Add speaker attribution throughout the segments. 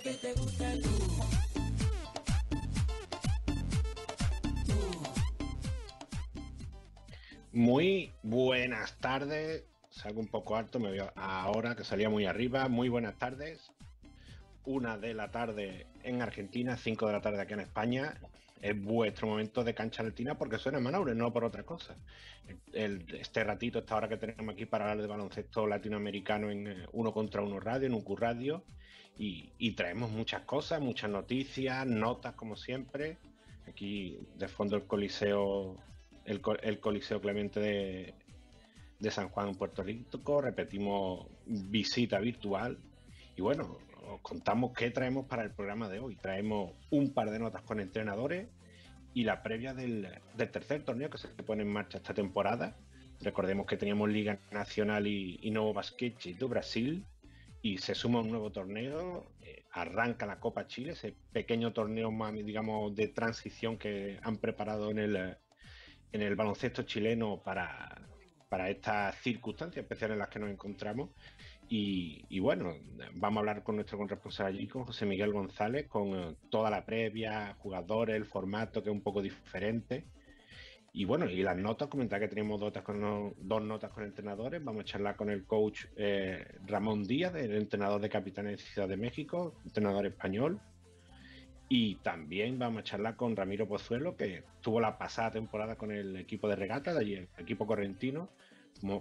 Speaker 1: que te gusta.
Speaker 2: Muy buenas tardes. Salgo un poco alto, me veo ahora que salía muy arriba. Muy buenas tardes. Una de la tarde en Argentina, cinco de la tarde aquí en España. Es vuestro momento de cancha latina porque suena Manaure, no por otra cosa. El- este ratito, esta hora que tenemos aquí para hablar de baloncesto latinoamericano en eh, uno contra uno radio, en UQ Radio. Y, traemos muchas cosas, muchas noticias, notas como siempre. Aquí de fondo el Coliseo el, el Coliseo Clemente de, San Juan, Puerto Rico. Repetimos visita virtual. Y bueno, os contamos qué traemos para el programa de hoy. Traemos un par de notas con entrenadores y la previa del, del tercer torneo que se pone en marcha esta temporada. Recordemos que teníamos Liga Nacional y, y Novo Basquete do Brasil. Y se suma un nuevo torneo, eh, arranca la Copa Chile, ese pequeño torneo más, digamos, de transición que han preparado en el, eh, en el baloncesto chileno para, para estas circunstancias especiales en las que nos encontramos. Y, bueno, vamos a hablar con nuestro corresponsal allí, con José Miguel González, con eh, toda la previa, jugadores, el formato que es un poco diferente. Y bueno, y las notas, comentar que tenemos notas con, dos notas con entrenadores. Vamos a charlar con el coach eh, Ramón Díaz, el entrenador de Capitanes de Ciudad de México, entrenador español. Y también vamos a charlar con Ramiro Pozuelo, que tuvo la pasada temporada con el equipo de regata, de allí, el equipo correntino.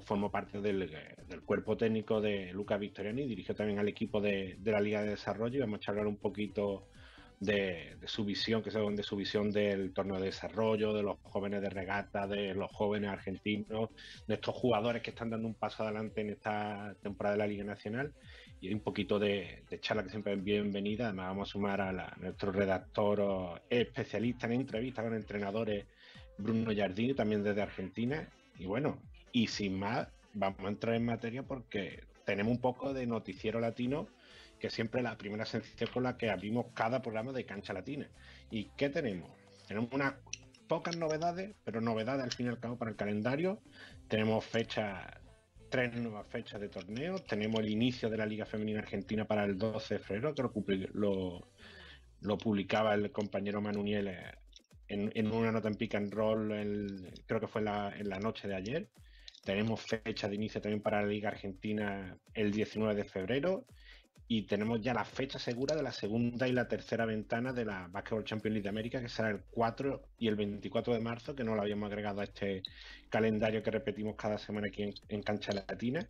Speaker 2: Formó parte del, eh, del cuerpo técnico de Lucas Victoriani y dirigió también al equipo de la Liga de Desarrollo. Y vamos a charlar un poquito de, su visión, que son de su visión del torneo de desarrollo, de los jóvenes de regata, de los jóvenes argentinos, de estos jugadores que están dando un paso adelante en esta temporada de la Liga Nacional y un poquito de, charla que siempre es bienvenida. Además, vamos a sumar a, la- a nuestro redactor especialista en entrevistas con entrenadores, Bruno Jardini, también desde Argentina. Y bueno, y sin más, vamos a entrar en materia porque tenemos un poco de noticiero latino que siempre la primera sensación con la que abrimos cada programa de cancha latina. ¿Y qué tenemos? Tenemos unas pocas novedades, pero novedades al fin y al cabo para el calendario. Tenemos fechas, tres nuevas fechas de torneo. Tenemos el inicio de la Liga Femenina Argentina para el 12 de febrero, que lo, lo, publicaba el compañero eh, en, en una nota en pick and roll, el- creo que fue la, en la noche de ayer. Tenemos fecha de inicio también para la Liga Argentina el 19 de febrero y tenemos ya la fecha segura de la segunda y la tercera ventana de la Basketball Champions League de América, que será el 4 y el 24 de marzo, que no lo habíamos agregado a este calendario que repetimos cada semana aquí en, en Cancha Latina.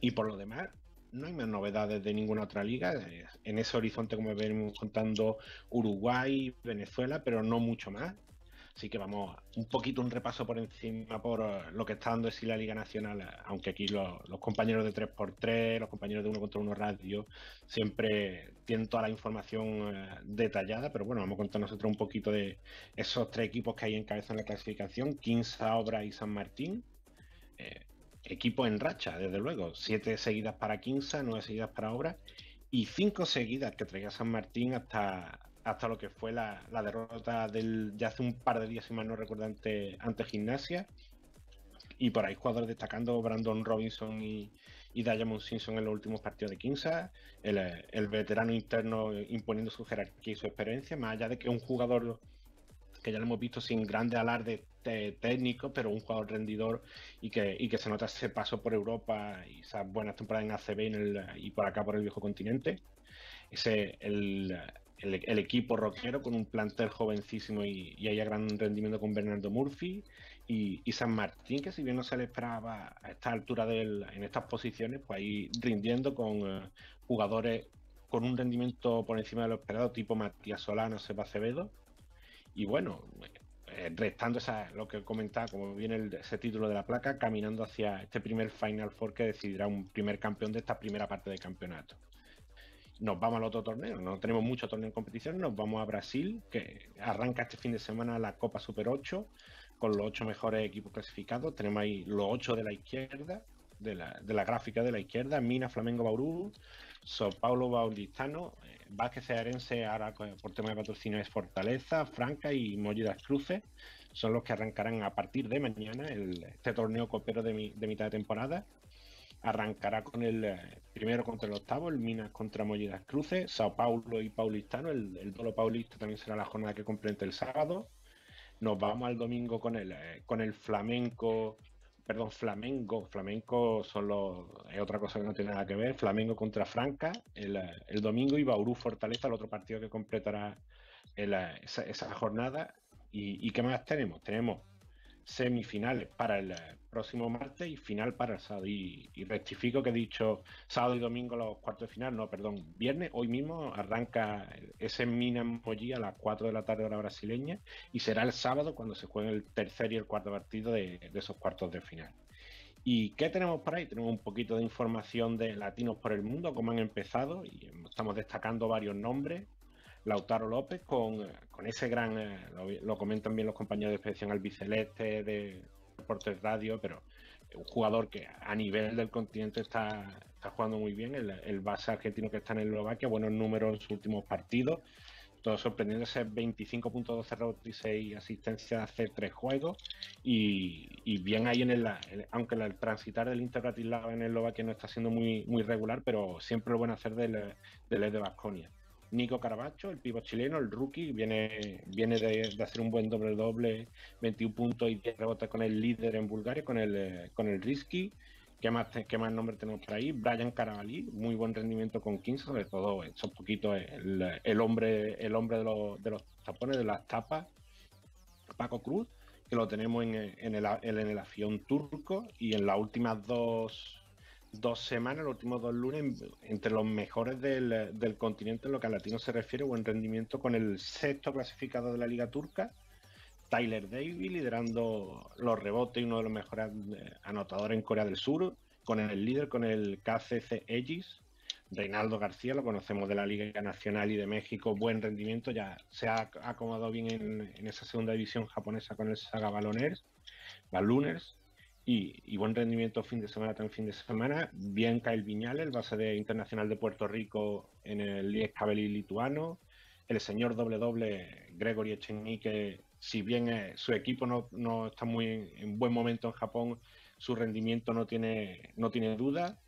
Speaker 2: Y por lo demás, no hay más novedades de ninguna otra liga. En ese horizonte, como venimos contando, Uruguay, Venezuela, pero no mucho más. Así que vamos, un poquito un repaso por encima por lo que está dando sí la Liga Nacional, aunque aquí los, compañeros de 3x3, los compañeros de 1 contra 1 radio, siempre tienen toda la información eh, detallada, pero bueno, vamos a contar nosotros un poquito de esos tres equipos que hay en cabeza en la clasificación, Quinza, Obra y San Martín. Eh, equipo en racha, desde luego, siete seguidas para Quinza, nueve seguidas para Obra y cinco seguidas que traía San Martín hasta, hasta lo que fue la, la derrota del, de hace un par de días, si mal no recuerdo, ante, ante Gimnasia. Y por ahí jugadores destacando Brandon Robinson y, y Diamond Simpson en los últimos partidos de Quinza, el, el veterano interno imponiendo su jerarquía y su experiencia, más allá de que un jugador que ya lo hemos visto sin grandes alardes técnicos, pero un jugador rendidor y que, y que se nota ese paso por Europa y esas buenas temporadas en ACB en el- y por acá por el viejo continente. Ese el, el- equipo rockero con un plantel jovencísimo y, y ahí a gran rendimiento con Bernardo Murphy y, y San Martín, que si bien no se le esperaba a esta altura del, en estas posiciones, pues ahí rindiendo con eh, jugadores con un rendimiento por encima de lo esperado, tipo Matías Solano, Seba Acevedo. Y bueno, eh, restando esa, lo que comentaba, como viene el- ese título de la placa, caminando hacia este primer Final Four que decidirá un primer campeón de esta primera parte del campeonato. Nos vamos al otro torneo, no tenemos mucho torneo en competición, nos vamos a Brasil, que arranca este fin de semana la Copa Super 8, con los ocho mejores equipos clasificados. Tenemos ahí los ocho de la izquierda, de la, de la gráfica de la izquierda, Mina, Flamengo, Bauru, Sao Paulo, Baulistano, eh, Vázquez Cearense, ahora por tema de patrocinio es Fortaleza, Franca y Molli das Cruces, son los que arrancarán a partir de mañana el, este torneo copero de mitad de temporada. Arrancará con el eh, primero contra el octavo, el Minas contra Mollidas Cruces, Sao Paulo y Paulistano, el, el Dolo Paulista también será la jornada que complete el sábado. Nos vamos al domingo con el, eh, con el Flamenco, perdón, Flamengo, Flamenco son es otra cosa que no tiene nada que ver, Flamengo contra Franca el, eh, el domingo y Bauru Fortaleza, el otro partido que completará esa, jornada. ¿Y, ¿Y qué más tenemos? Tenemos semifinales para el próximo martes y final para el sábado. Y, rectifico que he dicho sábado y domingo los cuartos de final, no, perdón, viernes, hoy mismo arranca ese Mina Mollí a las 4 de la tarde hora brasileña y será el sábado cuando se juegue el tercer y el cuarto partido de, de esos cuartos de final. ¿Y qué tenemos por ahí? Tenemos un poquito de información de latinos por el mundo, cómo han empezado, y estamos destacando varios nombres. Lautaro López con, con ese gran, eh, lo, comentan bien los compañeros de expedición albiceleste, de Deportes Radio, pero un jugador que a nivel del continente está, está jugando muy bien, el, el, base argentino que está en Eslovaquia, buenos números en sus últimos partidos, todo sorprendiendo ese 25.12 rebotes y 6 asistencias hace tres juegos y, y, bien ahí en el, aunque el transitar del Inter Bratislava en Eslovaquia no está siendo muy, muy regular, pero siempre lo bueno hacer del, del de Basconia. Nico Caravacho, el pivo chileno, el rookie, viene, viene de, hacer un buen doble-doble, 21 puntos y 10 rebotes con el líder en Bulgaria, con el, con el Risky. ¿Qué más, ¿Qué más nombre tenemos por ahí? Brian Carabalí, muy buen rendimiento con 15, sobre todo son poquito el, el, hombre, el hombre de los, de los tapones, de las tapas. Paco Cruz, que lo tenemos en, en, el, en el avión turco y en las últimas dos dos semanas, los últimos dos lunes, entre los mejores del, del, continente en lo que a latino se refiere, buen rendimiento con el sexto clasificado de la Liga Turca, Tyler Davis, liderando los rebotes y uno de los mejores eh, anotadores en Corea del Sur, con el líder, con el KCC Aegis, Reinaldo García, lo conocemos de la Liga Nacional y de México, buen rendimiento, ya se ha acomodado bien en, en esa segunda división japonesa con el Saga Baloners, Ballooners, y, buen rendimiento fin de semana también fin de semana. Bien Kyle Viñales, el base de internacional de Puerto Rico en el Liescabeli lituano. El señor doble doble Gregory Echenique, si bien eh, su equipo no, no, está muy en buen momento en Japón, su rendimiento no tiene, no tiene duda.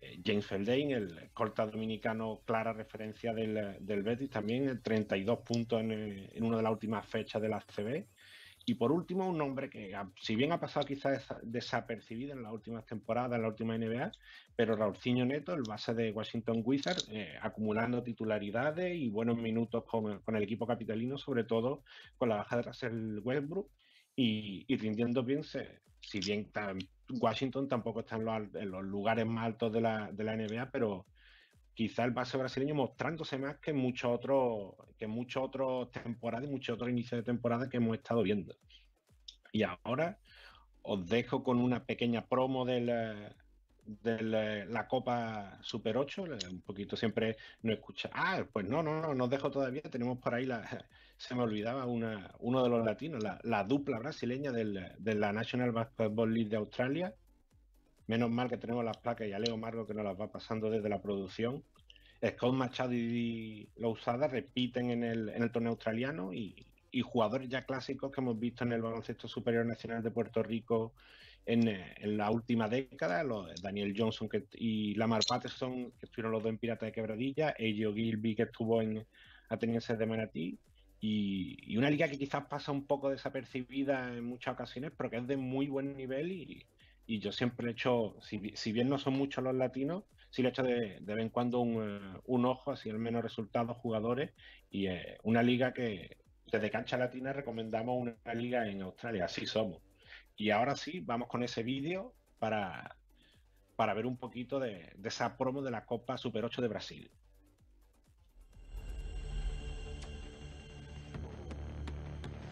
Speaker 2: Eh, James Feldain, el corta dominicano, clara referencia del, del Betis, también 32 puntos en, en una de las últimas fechas de la CB y por último, un nombre que, si bien ha pasado quizás desapercibido en las últimas temporadas, en la última NBA, pero Raulcinho Neto, el base de Washington Wizards, eh, acumulando titularidades y buenos minutos con, con, el equipo capitalino, sobre todo con la baja de Russell Westbrook y, y rindiendo bien, se, si bien Washington tampoco está en los, en los, lugares más altos de la, de la NBA, pero quizá el base brasileño mostrándose más que muchos otros que muchos otros temporadas y muchos otros inicios de temporada que hemos estado viendo. Y ahora os dejo con una pequeña promo de la, de la, Copa Super 8, un poquito siempre no escucha. Ah, pues no, no, no, nos dejo todavía. Tenemos por ahí la, se me olvidaba una, uno de los latinos, la, la dupla brasileña del, de la National Basketball League de Australia, Menos mal que tenemos las placas y a Leo Margo que nos las va pasando desde la producción. Scott Machado y Lousada repiten en el, en el torneo australiano y, y, jugadores ya clásicos que hemos visto en el baloncesto superior nacional de Puerto Rico en, en la última década, los, Daniel Johnson que, y Lamar Patterson, que estuvieron los dos en Pirata de Quebradilla, Ejo Gilby, que estuvo en Atenienses de Manatí, y, y, una liga que quizás pasa un poco desapercibida en muchas ocasiones, pero que es de muy buen nivel y, y yo siempre he hecho, si, si, bien no son muchos los latinos, sí le he hecho de, de vez en cuando un, uh, un, ojo, así al menos resultados, jugadores, y eh, una liga que desde Cancha Latina recomendamos una liga en Australia, así somos. Y ahora sí, vamos con ese vídeo para, para ver un poquito de, de esa promo de la Copa Super 8 de Brasil.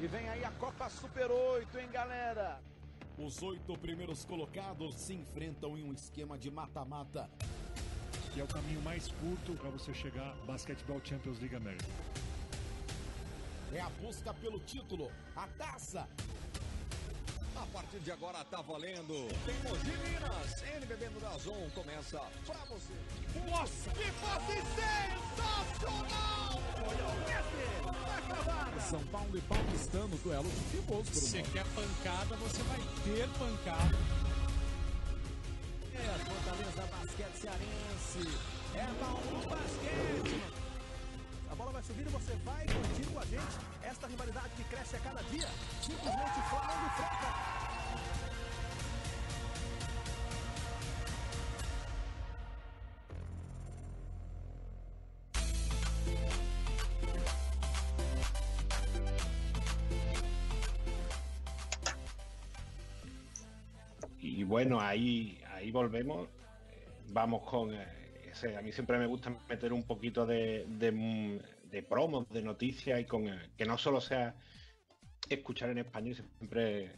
Speaker 3: E vem aí a Copa Super 8, hein, galera?
Speaker 4: Os oito primeiros colocados se enfrentam em um esquema de mata-mata.
Speaker 5: Que é o caminho mais curto para você chegar à Basquetebol Champions League América.
Speaker 4: É a busca pelo título, a taça.
Speaker 6: A partir de agora tá valendo. Tem Mogi Minas. NBB no Dazon começa pra você.
Speaker 3: Nossa, que passe sensacional! Olha o Messi!
Speaker 4: São Paulo e Paulistano, duelo de pivôs, Bruno.
Speaker 7: Você quer pancada, você vai ter pancada.
Speaker 3: É, Fortaleza cearense. É Bauru Basquete. Bola vai subir e você vai curtir com a gente esta rivalidade que cresce a cada dia. Simplesmente Flamengo e.
Speaker 2: Y bueno, ahí, ahí volvemos. Vamos con. eh, a mí siempre me gusta meter un poquito de, de, de promos, de noticias y con que no solo sea escuchar en español, siempre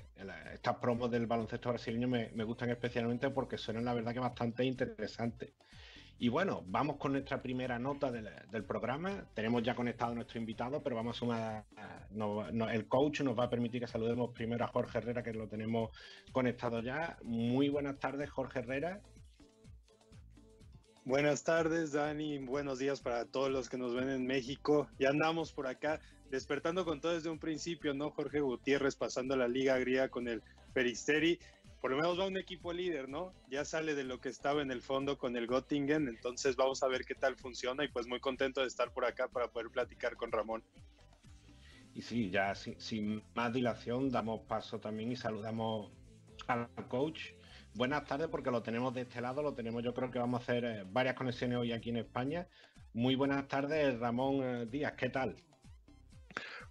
Speaker 2: estas promos del baloncesto brasileño me, gustan especialmente porque suenan la verdad que bastante interesantes. Y bueno, vamos con nuestra primera nota del, programa. Tenemos ya conectado a nuestro invitado, pero vamos a sumar. el coach nos va a permitir que saludemos primero a Jorge Herrera, que lo tenemos conectado ya. Muy buenas tardes, Jorge Herrera.
Speaker 7: Buenas tardes, Dani. Buenos días para todos los que nos ven en México. Ya andamos por acá, despertando con todo desde un principio, ¿no? Jorge Gutiérrez pasando la Liga Griega con el Peristeri. Por lo menos va un equipo líder, ¿no? Ya sale de lo que estaba en el fondo con el Göttingen, entonces vamos a ver qué tal funciona y pues muy contento de estar por acá para poder platicar con Ramón.
Speaker 2: Y sí, ya sin, sin más dilación, damos paso también y saludamos al coach. Buenas tardes, porque lo tenemos de este lado, lo tenemos, yo creo que vamos a hacer eh, varias conexiones hoy aquí en España. Muy buenas tardes, Ramón eh, Díaz, ¿qué tal?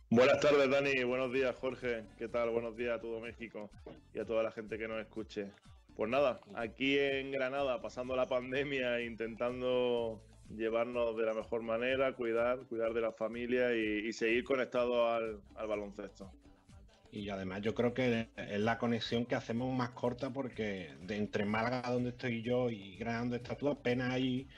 Speaker 8: Buenas tardes, Dani. Buenos días, Jorge. ¿Qué tal? Buenos días a todo México y a toda la gente que nos escuche. Pues nada, aquí en Granada, pasando la pandemia, intentando llevarnos de la mejor manera, cuidar, cuidar de la familia y, seguir conectados al baloncesto.
Speaker 2: Y además yo creo que es la conexión que hacemos más corta porque de entre Málaga, donde estoy yo, y Granada, donde estás tú, apenas hay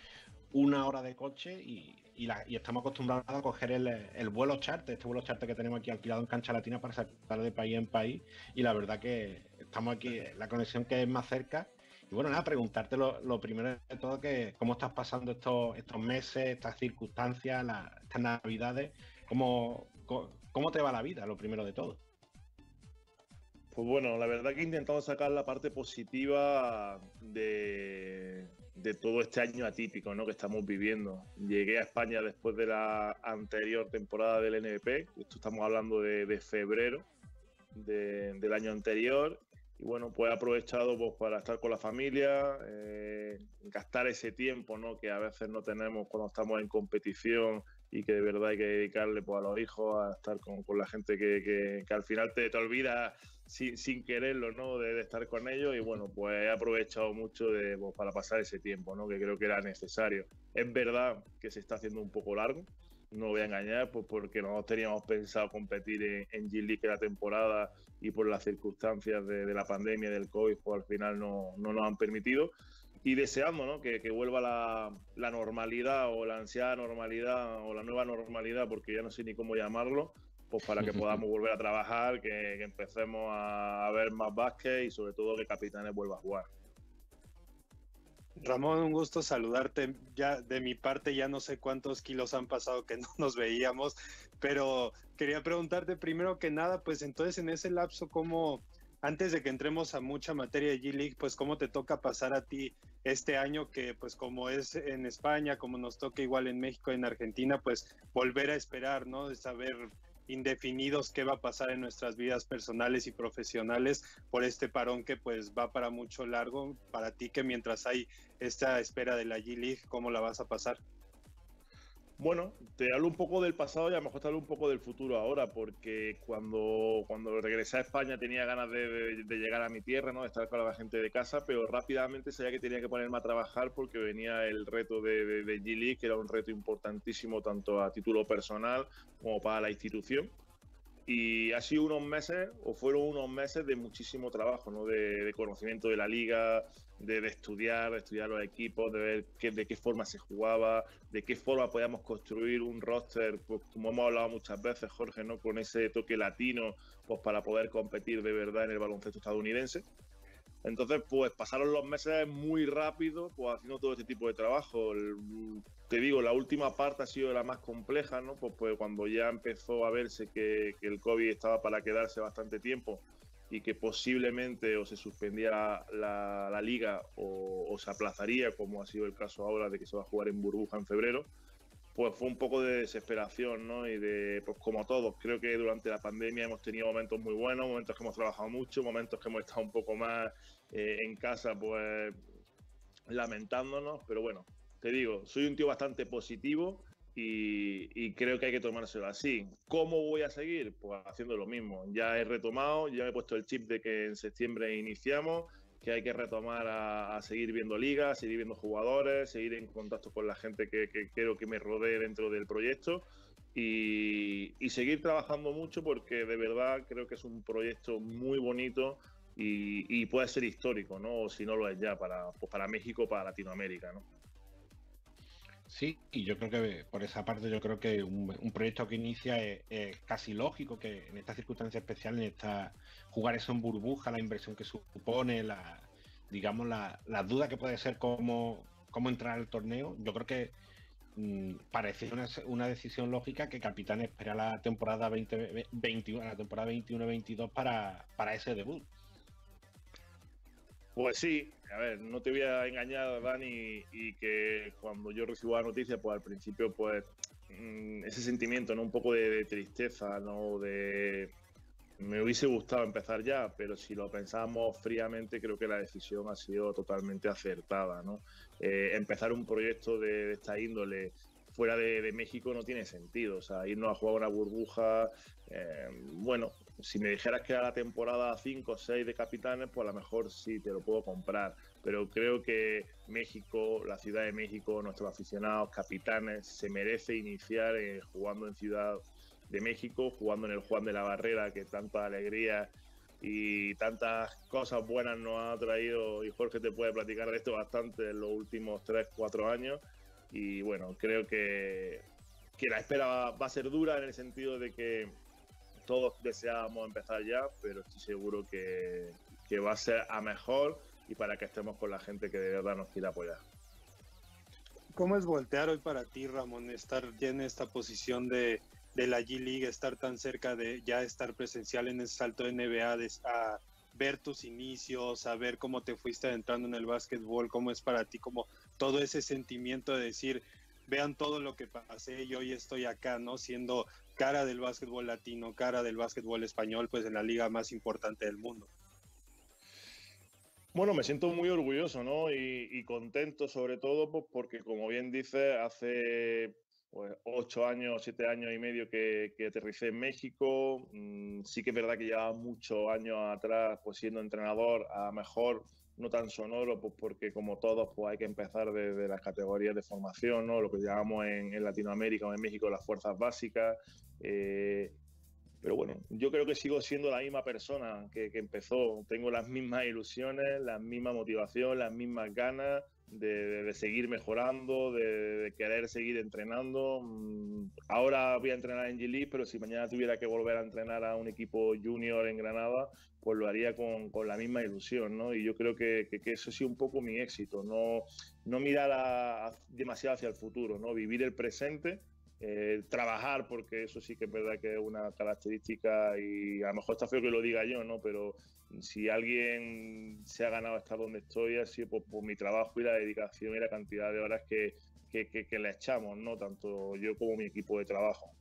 Speaker 2: una hora de coche y, y estamos acostumbrados a coger el, el vuelo charter, este vuelo charter que tenemos aquí alquilado en Cancha Latina para saltar de país en país. Y la verdad que estamos aquí, la conexión que es más cerca. Y bueno, nada, preguntarte lo, primero de todo, que cómo estás pasando estos, estos meses, estas circunstancias, la- estas navidades, cómo, co- cómo te va la vida, lo primero de todo.
Speaker 8: Pues bueno, la verdad que he intentado sacar la parte positiva de, de todo este año atípico ¿no? que estamos viviendo. Llegué a España después de la anterior temporada del NBP, esto estamos hablando de, de febrero de- del año anterior, y bueno, pues he aprovechado pues, para estar con la familia, eh, gastar ese tiempo ¿no? que a veces no tenemos cuando estamos en competición y que de verdad hay que dedicarle pues, a los hijos, a estar con, con la gente que, que- que al final te, te olvidas sin, sin quererlo, ¿no? De, de estar con ellos y bueno, pues he aprovechado mucho de, pues, para pasar ese tiempo, ¿no? Que creo que era necesario. Es verdad que se está haciendo un poco largo, no voy a engañar, pues porque nosotros teníamos pensado competir en, en G-League la temporada y por las circunstancias de, de la pandemia, del COVID, pues al final no, no nos han permitido. Y deseando ¿no? que, que vuelva la, la normalidad o la ansiada normalidad o la nueva normalidad, porque ya no sé ni cómo llamarlo, pues para que podamos volver a trabajar, que, que empecemos a, a ver más básquet y sobre todo que Capitanes vuelva a jugar.
Speaker 7: Ramón, un gusto saludarte. Ya de mi parte ya no sé cuántos kilos han pasado que no nos veíamos, pero quería preguntarte primero que nada, pues entonces en ese lapso, ¿cómo, antes de que entremos a mucha materia de G-League, pues cómo te toca pasar a ti este año que pues como es en España, como nos toca igual en México, en Argentina, pues volver a esperar, ¿no? De saber indefinidos qué va a pasar en nuestras vidas personales y profesionales por este parón que pues va para mucho largo para ti que mientras hay esta espera de la G League, ¿cómo la vas a pasar?
Speaker 8: Bueno, te hablo un poco del pasado y a lo mejor te hablo un poco del futuro ahora, porque cuando, cuando regresé a España tenía ganas de, de- de llegar a mi tierra, ¿no? de estar con la gente de casa, pero rápidamente sabía que tenía que ponerme a trabajar porque venía el reto de, de, G-League, que era un reto importantísimo tanto a título personal como para la institución. Y ha sido unos meses, o fueron unos meses de muchísimo trabajo, ¿no? de, de conocimiento de la liga, de, estudiar, estudiar los equipos, de ver qué, de qué forma se jugaba, de qué forma podíamos construir un roster, pues, como hemos hablado muchas veces, Jorge, ¿no? con ese toque latino, pues para poder competir de verdad en el baloncesto estadounidense. Entonces, pues pasaron los meses muy rápido, pues haciendo todo este tipo de trabajo. El- te digo, la última parte ha sido la más compleja, ¿no? Pues, pues cuando ya empezó a verse que, que el COVID estaba para quedarse bastante tiempo, y que posiblemente o se suspendiera la, la liga o, o se aplazaría, como ha sido el caso ahora de que se va a jugar en burbuja en febrero, pues fue un poco de desesperación, ¿no? Y de, pues como todos, creo que durante la pandemia hemos tenido momentos muy buenos, momentos que hemos trabajado mucho, momentos que hemos estado un poco más eh, en casa, pues lamentándonos, pero bueno, te digo, soy un tío bastante positivo y, y, creo que hay que tomárselo así. ¿Cómo voy a seguir? Pues haciendo lo mismo. Ya he retomado, ya he puesto el chip de que en septiembre iniciamos, que hay que retomar a, a seguir viendo ligas, seguir viendo jugadores, seguir en contacto con la gente que, que quiero que me rodee dentro del proyecto. Y, y, seguir trabajando mucho porque de verdad creo que es un proyecto muy bonito y, y puede ser histórico, ¿no? O si no lo es ya para, pues para México, para Latinoamérica, ¿no?
Speaker 2: Sí, y yo creo que por esa parte yo creo que un, proyecto que inicia es, casi lógico que en estas circunstancias especiales, en esta jugar eso en burbuja, la inversión que supone, la digamos la, duda que puede ser cómo, entrar al torneo, yo creo que mmm, parecía una, decisión lógica que Capitán espera la temporada 2021, la temporada 21-22 para, para ese debut.
Speaker 8: Pues sí, a ver, no te voy a engañar, Dani, y que cuando yo recibo la noticia, pues al principio, pues mmm, ese sentimiento, ¿no? Un poco de, tristeza, ¿no? De. Me hubiese gustado empezar ya, pero si lo pensábamos fríamente, creo que la decisión ha sido totalmente acertada, ¿no? Eh, empezar un proyecto de, de esta índole fuera de, de, México no tiene sentido. O sea, irnos a jugar una burbuja, eh, bueno, si me dijeras que era la temporada 5 o 6 de capitanes, pues a lo mejor sí te lo puedo comprar. Pero creo que México, la Ciudad de México, nuestros aficionados, capitanes, se merece iniciar eh, jugando en Ciudad de México, jugando en el Juan de la Barrera, que tanta alegría y tantas cosas buenas nos ha traído, y Jorge te puede platicar de esto bastante en los últimos 3, 4 años. Y bueno, creo que, que la espera va, va a ser dura en el sentido de que todos deseábamos empezar ya, pero estoy seguro que, que, va a ser a mejor y para que estemos con la gente que de verdad nos quiera apoyar.
Speaker 7: ¿Cómo es voltear hoy para ti, Ramón, estar ya en esta posición de, de la G-League, estar tan cerca de ya estar presencial en ese salto de NBA, de, a ver tus inicios, a ver cómo te fuiste adentrando en el básquetbol, cómo es para ti, como todo ese sentimiento de decir, vean todo lo que pasé y hoy estoy acá, ¿no? Siendo cara del básquetbol latino, cara del básquetbol español, pues en la liga más importante del mundo.
Speaker 8: Bueno, me siento muy orgulloso, ¿no? Y, contento sobre todo pues, porque, como bien dice, hace pues, ocho años, siete años y medio que, que aterricé en México. Mm, sí que es verdad que llevaba muchos años atrás pues, siendo entrenador, a mejor no tan sonoro, pues porque como todos pues hay que empezar desde de las categorías de formación, ¿no? lo que llamamos en, en Latinoamérica o en México las fuerzas básicas. Eh, pero bueno, yo creo que sigo siendo la misma persona que, que, empezó. Tengo las mismas ilusiones, la misma motivación, las mismas ganas de, seguir mejorando, de, querer seguir entrenando. Mm, ahora voy a entrenar en G-League, pero si mañana tuviera que volver a entrenar a un equipo junior en Granada, pues lo haría con, con la misma ilusión, ¿no? Y yo creo que, que, eso ha sido un poco mi éxito, no, no mirar demasiado hacia el futuro, ¿no? Vivir el presente eh, trabajar, porque eso sí que es verdad que es una característica y a lo mejor está feo que lo diga yo, ¿no? Pero si alguien se ha ganado estar donde estoy, ha sido por, mi trabajo y la dedicación y la cantidad de horas que, que, le echamos, ¿no? Tanto yo como mi equipo de trabajo.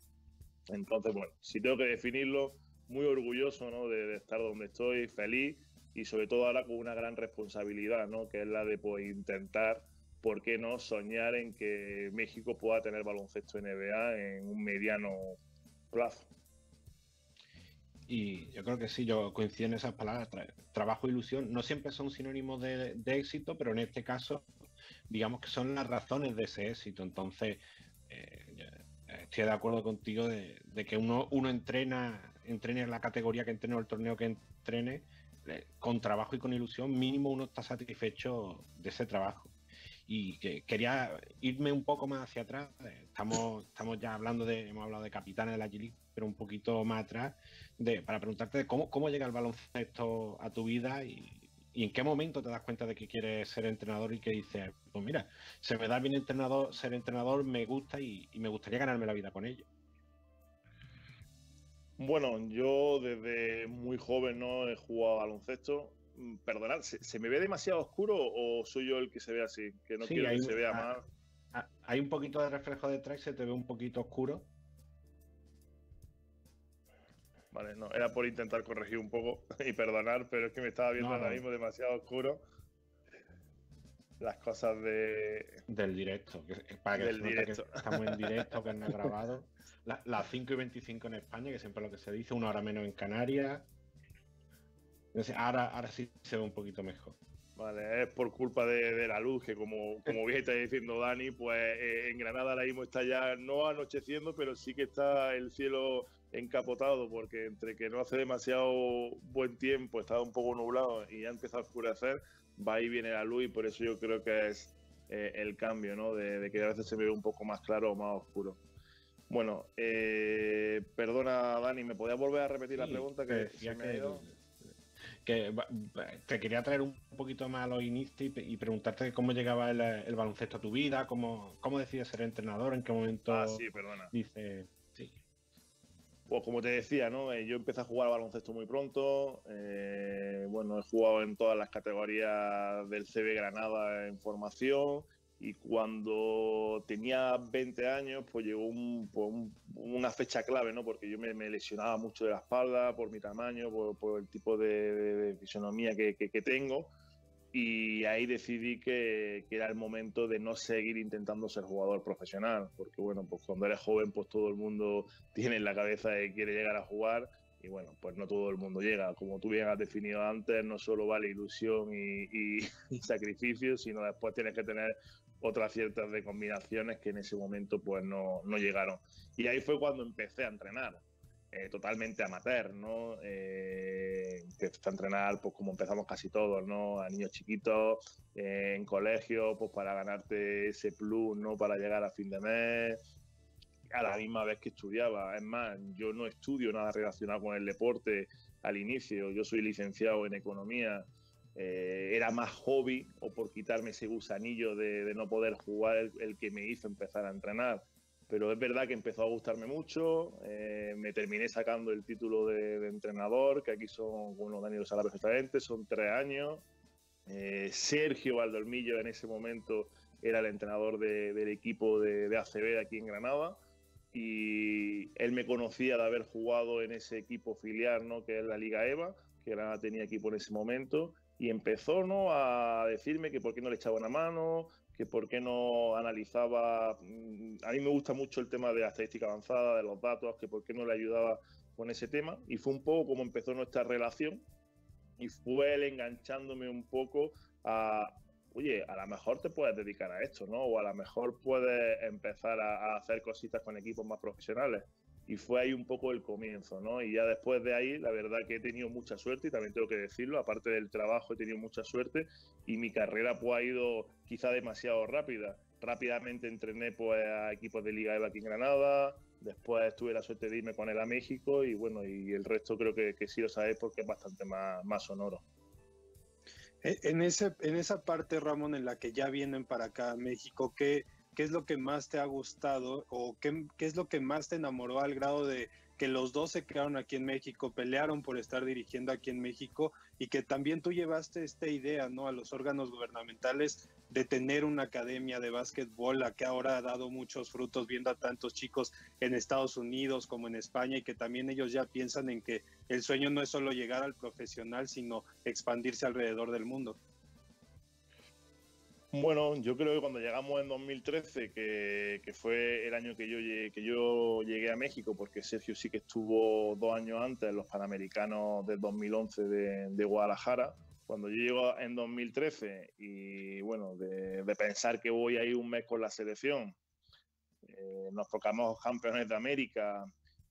Speaker 8: Entonces, bueno, si tengo que definirlo, muy orgulloso, ¿no? De, estar donde estoy, feliz y sobre todo ahora con una gran responsabilidad, ¿no? Que es la de intentar ¿por qué no soñar en que México pueda tener baloncesto NBA en un mediano plazo?
Speaker 2: Y yo creo que sí, yo coincido en esas palabras. Tra trabajo e ilusión no siempre son sinónimos de, éxito, pero en este caso, digamos que son las razones de ese éxito. Entonces, eh, estoy de acuerdo contigo de, que uno, uno entrena, entrene en la categoría que entrene o el torneo que entrene, eh, con trabajo y con ilusión, mínimo uno está satisfecho de ese trabajo y que quería irme un poco más hacia atrás. Estamos, estamos ya hablando de, hemos hablado de capitanes de la G pero un poquito más atrás, de, para preguntarte cómo, cómo llega el baloncesto a tu vida y, y, en qué momento te das cuenta de que quieres ser entrenador y que dices, pues mira, se me da bien entrenador, ser entrenador, me gusta y, y me gustaría ganarme la vida con ello.
Speaker 8: Bueno, yo desde muy joven no he jugado a baloncesto. Mm, Perdonad, ¿se, se me ve demasiado oscuro o soy yo el que se ve así? Que no
Speaker 2: Sí,
Speaker 8: quiero que se vea.
Speaker 2: Ah, Hay un poquito de reflejo detrás y se te ve un poquito oscuro.
Speaker 8: Vale, no, era por intentar corregir un poco y perdonar, pero es que me estaba viendo
Speaker 2: No,
Speaker 8: ahora mismo demasiado oscuro. Las cosas de.
Speaker 2: Del directo, que- para que
Speaker 8: Del directo.
Speaker 2: que estamos en directo, que no grabado. La- Las 5 y 25 en España, que siempre es lo que se dice, una hora menos en Canarias. No sé, ahora, ahora sí se ve un poquito mejor.
Speaker 8: Vale, es por culpa de, de la luz, que como, como bien está diciendo Dani, pues eh, en Granada ahora mismo está ya no anocheciendo, pero sí que está el cielo encapotado, porque entre que no hace demasiado buen tiempo, está un poco nublado y ya empieza a oscurecer, va y viene la luz y por eso yo creo que es eh, el cambio, ¿no? De, de que a veces se ve un poco más claro o más oscuro. Bueno, eh, perdona Dani, ¿me podías volver a repetir la pregunta? Que se me ha
Speaker 2: que,
Speaker 8: ido?
Speaker 2: Que te quería traer un poquito más a los inicios y, preguntarte cómo llegaba el, el baloncesto a tu vida, cómo, cómo decides ser entrenador, en qué momento
Speaker 8: Ah, sí, perdona.
Speaker 2: dices, sí,
Speaker 8: Pues como te decía, ¿no? Eh, yo empecé a jugar al baloncesto muy pronto. eh, bueno, he jugado en todas las categorías del CB Granada en formación. Y cuando tenía 20 años, pues llegó un- pues un- una fecha clave, ¿no? Porque yo me, me lesionaba mucho de la espalda por mi tamaño, por, por el tipo de, de- de fisonomía que, que- que tengo. Y ahí decidí que, que era el momento de no seguir intentando ser jugador profesional. Porque, bueno, pues cuando eres joven, pues todo el mundo tiene en la cabeza que quiere llegar a jugar y bueno, pues no todo el mundo llega. Como tú bien has definido antes, no solo vale ilusión y, y- y sacrificio, sino después tienes que tener otras ciertas de combinaciones que en ese momento pues no, no llegaron. Y ahí fue cuando empecé a entrenar. eh, totalmente amateur, ¿no? Eh, empecé a entrenar, pues como empezamos casi todos, ¿no? A niños chiquitos, eh, en colegio, pues para ganarte ese plus, ¿no? Para llegar a fin de mes, a la misma vez que estudiaba. Es más, yo no estudio nada relacionado con el deporte al inicio. Yo soy licenciado en economía. Eh, era más hobby o por quitarme ese gusanillo de, de no poder jugar el, el que me hizo empezar a entrenar. Pero es verdad que empezó a gustarme mucho. eh, me terminé sacando el título de, de entrenador, que aquí son, bueno, Dani lo sabe perfectamente, son tres años. Eh, Sergio Valdolmillo en ese momento era el entrenador de- del equipo de, ACB aquí en Granada y él me conocía de haber jugado en ese equipo filial, ¿no? que es la Liga EVA, que Granada tenía equipo en ese momento, y empezó ¿no? a decirme que por qué no le echaba una mano, que por qué no analizaba, mm, a mí me gusta mucho el tema de la estadística avanzada, de los datos, que por qué no le ayudaba con ese tema, y fue un poco como empezó nuestra relación, y fue él enganchándome un poco a, oye, a lo mejor te puedes dedicar a esto, ¿no? O a lo mejor puedes empezar a, a hacer cositas con equipos más profesionales. Y fue ahí un poco el comienzo, ¿no? Y ya después de ahí, la verdad que he tenido mucha suerte, y también tengo que decirlo, aparte del trabajo he tenido mucha suerte, y mi carrera pues ha ido quizá demasiado rápida. Rápidamente entrené pues a equipos de Liga EVA aquí en Granada, después tuve la suerte de irme con él a México, y bueno, y el resto creo que, que sí lo sabéis porque es bastante más, más sonoro.
Speaker 7: Eh, En, ese, en esa parte, Ramón, en la que ya vienen para acá a México, ¿qué, qué es lo que más te ha gustado o qué, es lo que más te enamoró al grado de que los dos se quedaron aquí en México, pelearon por estar dirigiendo aquí en México y que también tú llevaste esta idea ¿no? a los órganos gubernamentales de tener una academia de básquetbol, la que ahora ha dado muchos frutos viendo a tantos chicos en Estados Unidos como en España y que también ellos ya piensan en que el sueño no es solo llegar al profesional, sino expandirse alrededor del mundo.
Speaker 8: Bueno, yo creo que cuando llegamos en 2013, que, que fue el año que yo, llegué, que yo llegué a México, porque Sergio sí que estuvo dos años antes en los Panamericanos del 2011 de, de Guadalajara, cuando yo llego en 2013 y bueno, de, de pensar que voy a ir un mes con la selección, eh, nos tocamos campeones de América,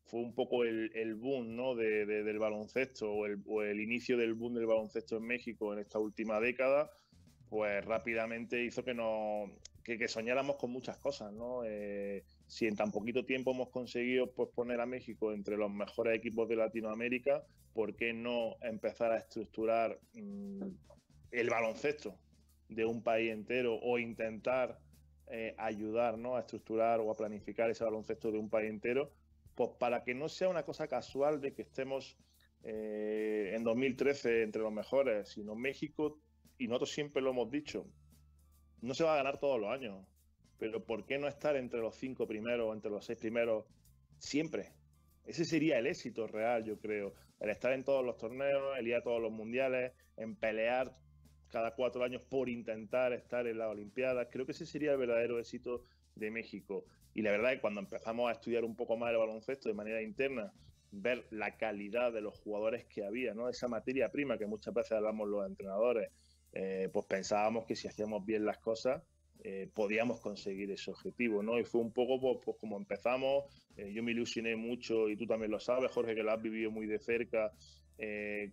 Speaker 8: fue un poco el, el boom ¿no? de, de, del baloncesto o el, o el inicio del boom del baloncesto en México en esta última década pues rápidamente hizo que, no, que, soñáramos con muchas cosas, ¿no? Eh, si en tan poquito tiempo hemos conseguido pues, poner a México entre los mejores equipos de Latinoamérica, ¿por qué no empezar a estructurar mmm, el baloncesto de un país entero o intentar eh, ayudar ¿no? a estructurar o a planificar ese baloncesto de un país entero? pues para que no sea una cosa casual de que estemos eh, en 2013 entre los mejores, sino México, y nosotros siempre lo hemos dicho, no se va a ganar todos los años, pero ¿por qué no estar entre los cinco primeros, entre los seis primeros, siempre? Ese sería el éxito real, yo creo. El estar en todos los torneos, el ir a todos los mundiales, en pelear cada cuatro años por intentar estar en las Olimpiadas. Creo que ese sería el verdadero éxito de México. Y la verdad es que cuando empezamos a estudiar un poco más el baloncesto de manera interna, ver la calidad de los jugadores que había, ¿no? Esa materia prima que muchas veces hablamos los entrenadores, eh, pues pensábamos que si hacíamos bien las cosas, eh, podíamos conseguir ese objetivo, ¿no? Y fue un poco pues, pues como empezamos, eh, yo me ilusioné mucho y tú también lo sabes, Jorge, que lo has vivido muy de cerca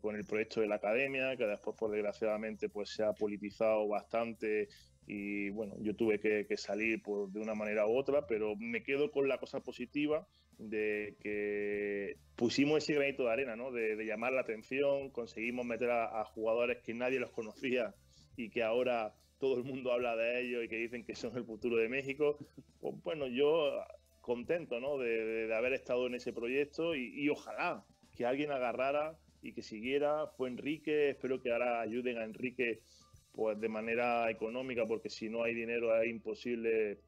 Speaker 8: con el proyecto de la academia, que después, pues desgraciadamente, pues se ha politizado bastante y bueno, yo tuve que, salir pues, de una manera u otra, pero me quedo con la cosa positiva de que pusimos ese granito de arena, ¿no? De, llamar la atención, conseguimos meter a, jugadores que nadie los conocía y que ahora todo el mundo habla de ellos y que dicen que son el futuro de México. Pues bueno, yo contento, ¿no? De, haber estado en ese proyecto y, y ojalá que alguien agarrara y que siguiera. Fue Enrique, espero que ahora ayuden a Enrique pues de manera económica, porque si no hay dinero es imposible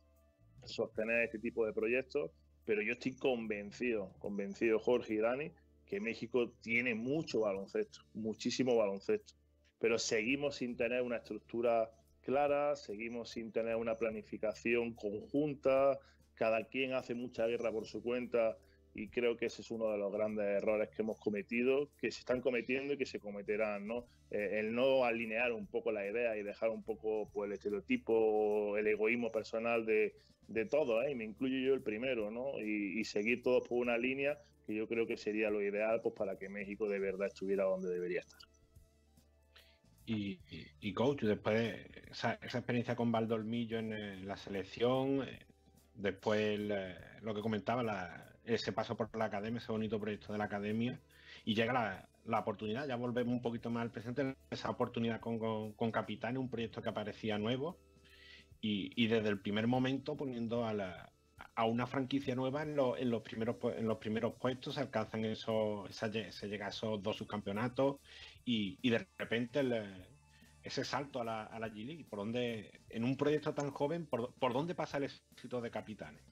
Speaker 8: sostener este tipo de proyectos. Pero yo estoy convencido, convencido, Jorge y Dani, que México tiene mucho baloncesto, muchísimo baloncesto. Pero seguimos sin tener una estructura clara, seguimos sin tener una planificación conjunta, cada quien hace mucha guerra por su cuenta y creo que ese es uno de los grandes errores que hemos cometido, que se están cometiendo y que se cometerán, ¿no? Eh, el no alinear un poco la idea y dejar un poco pues, el estereotipo, el egoísmo personal de, de todos, ¿eh? y me incluyo yo el primero, ¿no? Y, seguir todos por una línea que yo creo que sería lo ideal pues, para que México de verdad estuviera donde debería estar.
Speaker 2: Y, y, coach, después esa, esa experiencia con Valdolmillo en, en la selección, eh, después lo que comentaba, la, ese paso por la academia, ese bonito proyecto de la academia, y llega la, oportunidad, ya volvemos un poquito más al presente, esa oportunidad con, con, Capitán, un proyecto que aparecía nuevo, y, desde el primer momento poniendo a, la, a una franquicia nueva en, en, los primeros, en los primeros puestos, se alcanzan esos, se llega a esos dos subcampeonatos, y, y de repente ese salto a la, a la G-League, por donde, en un proyecto tan joven, por, por dónde pasa el éxito de Capitanes.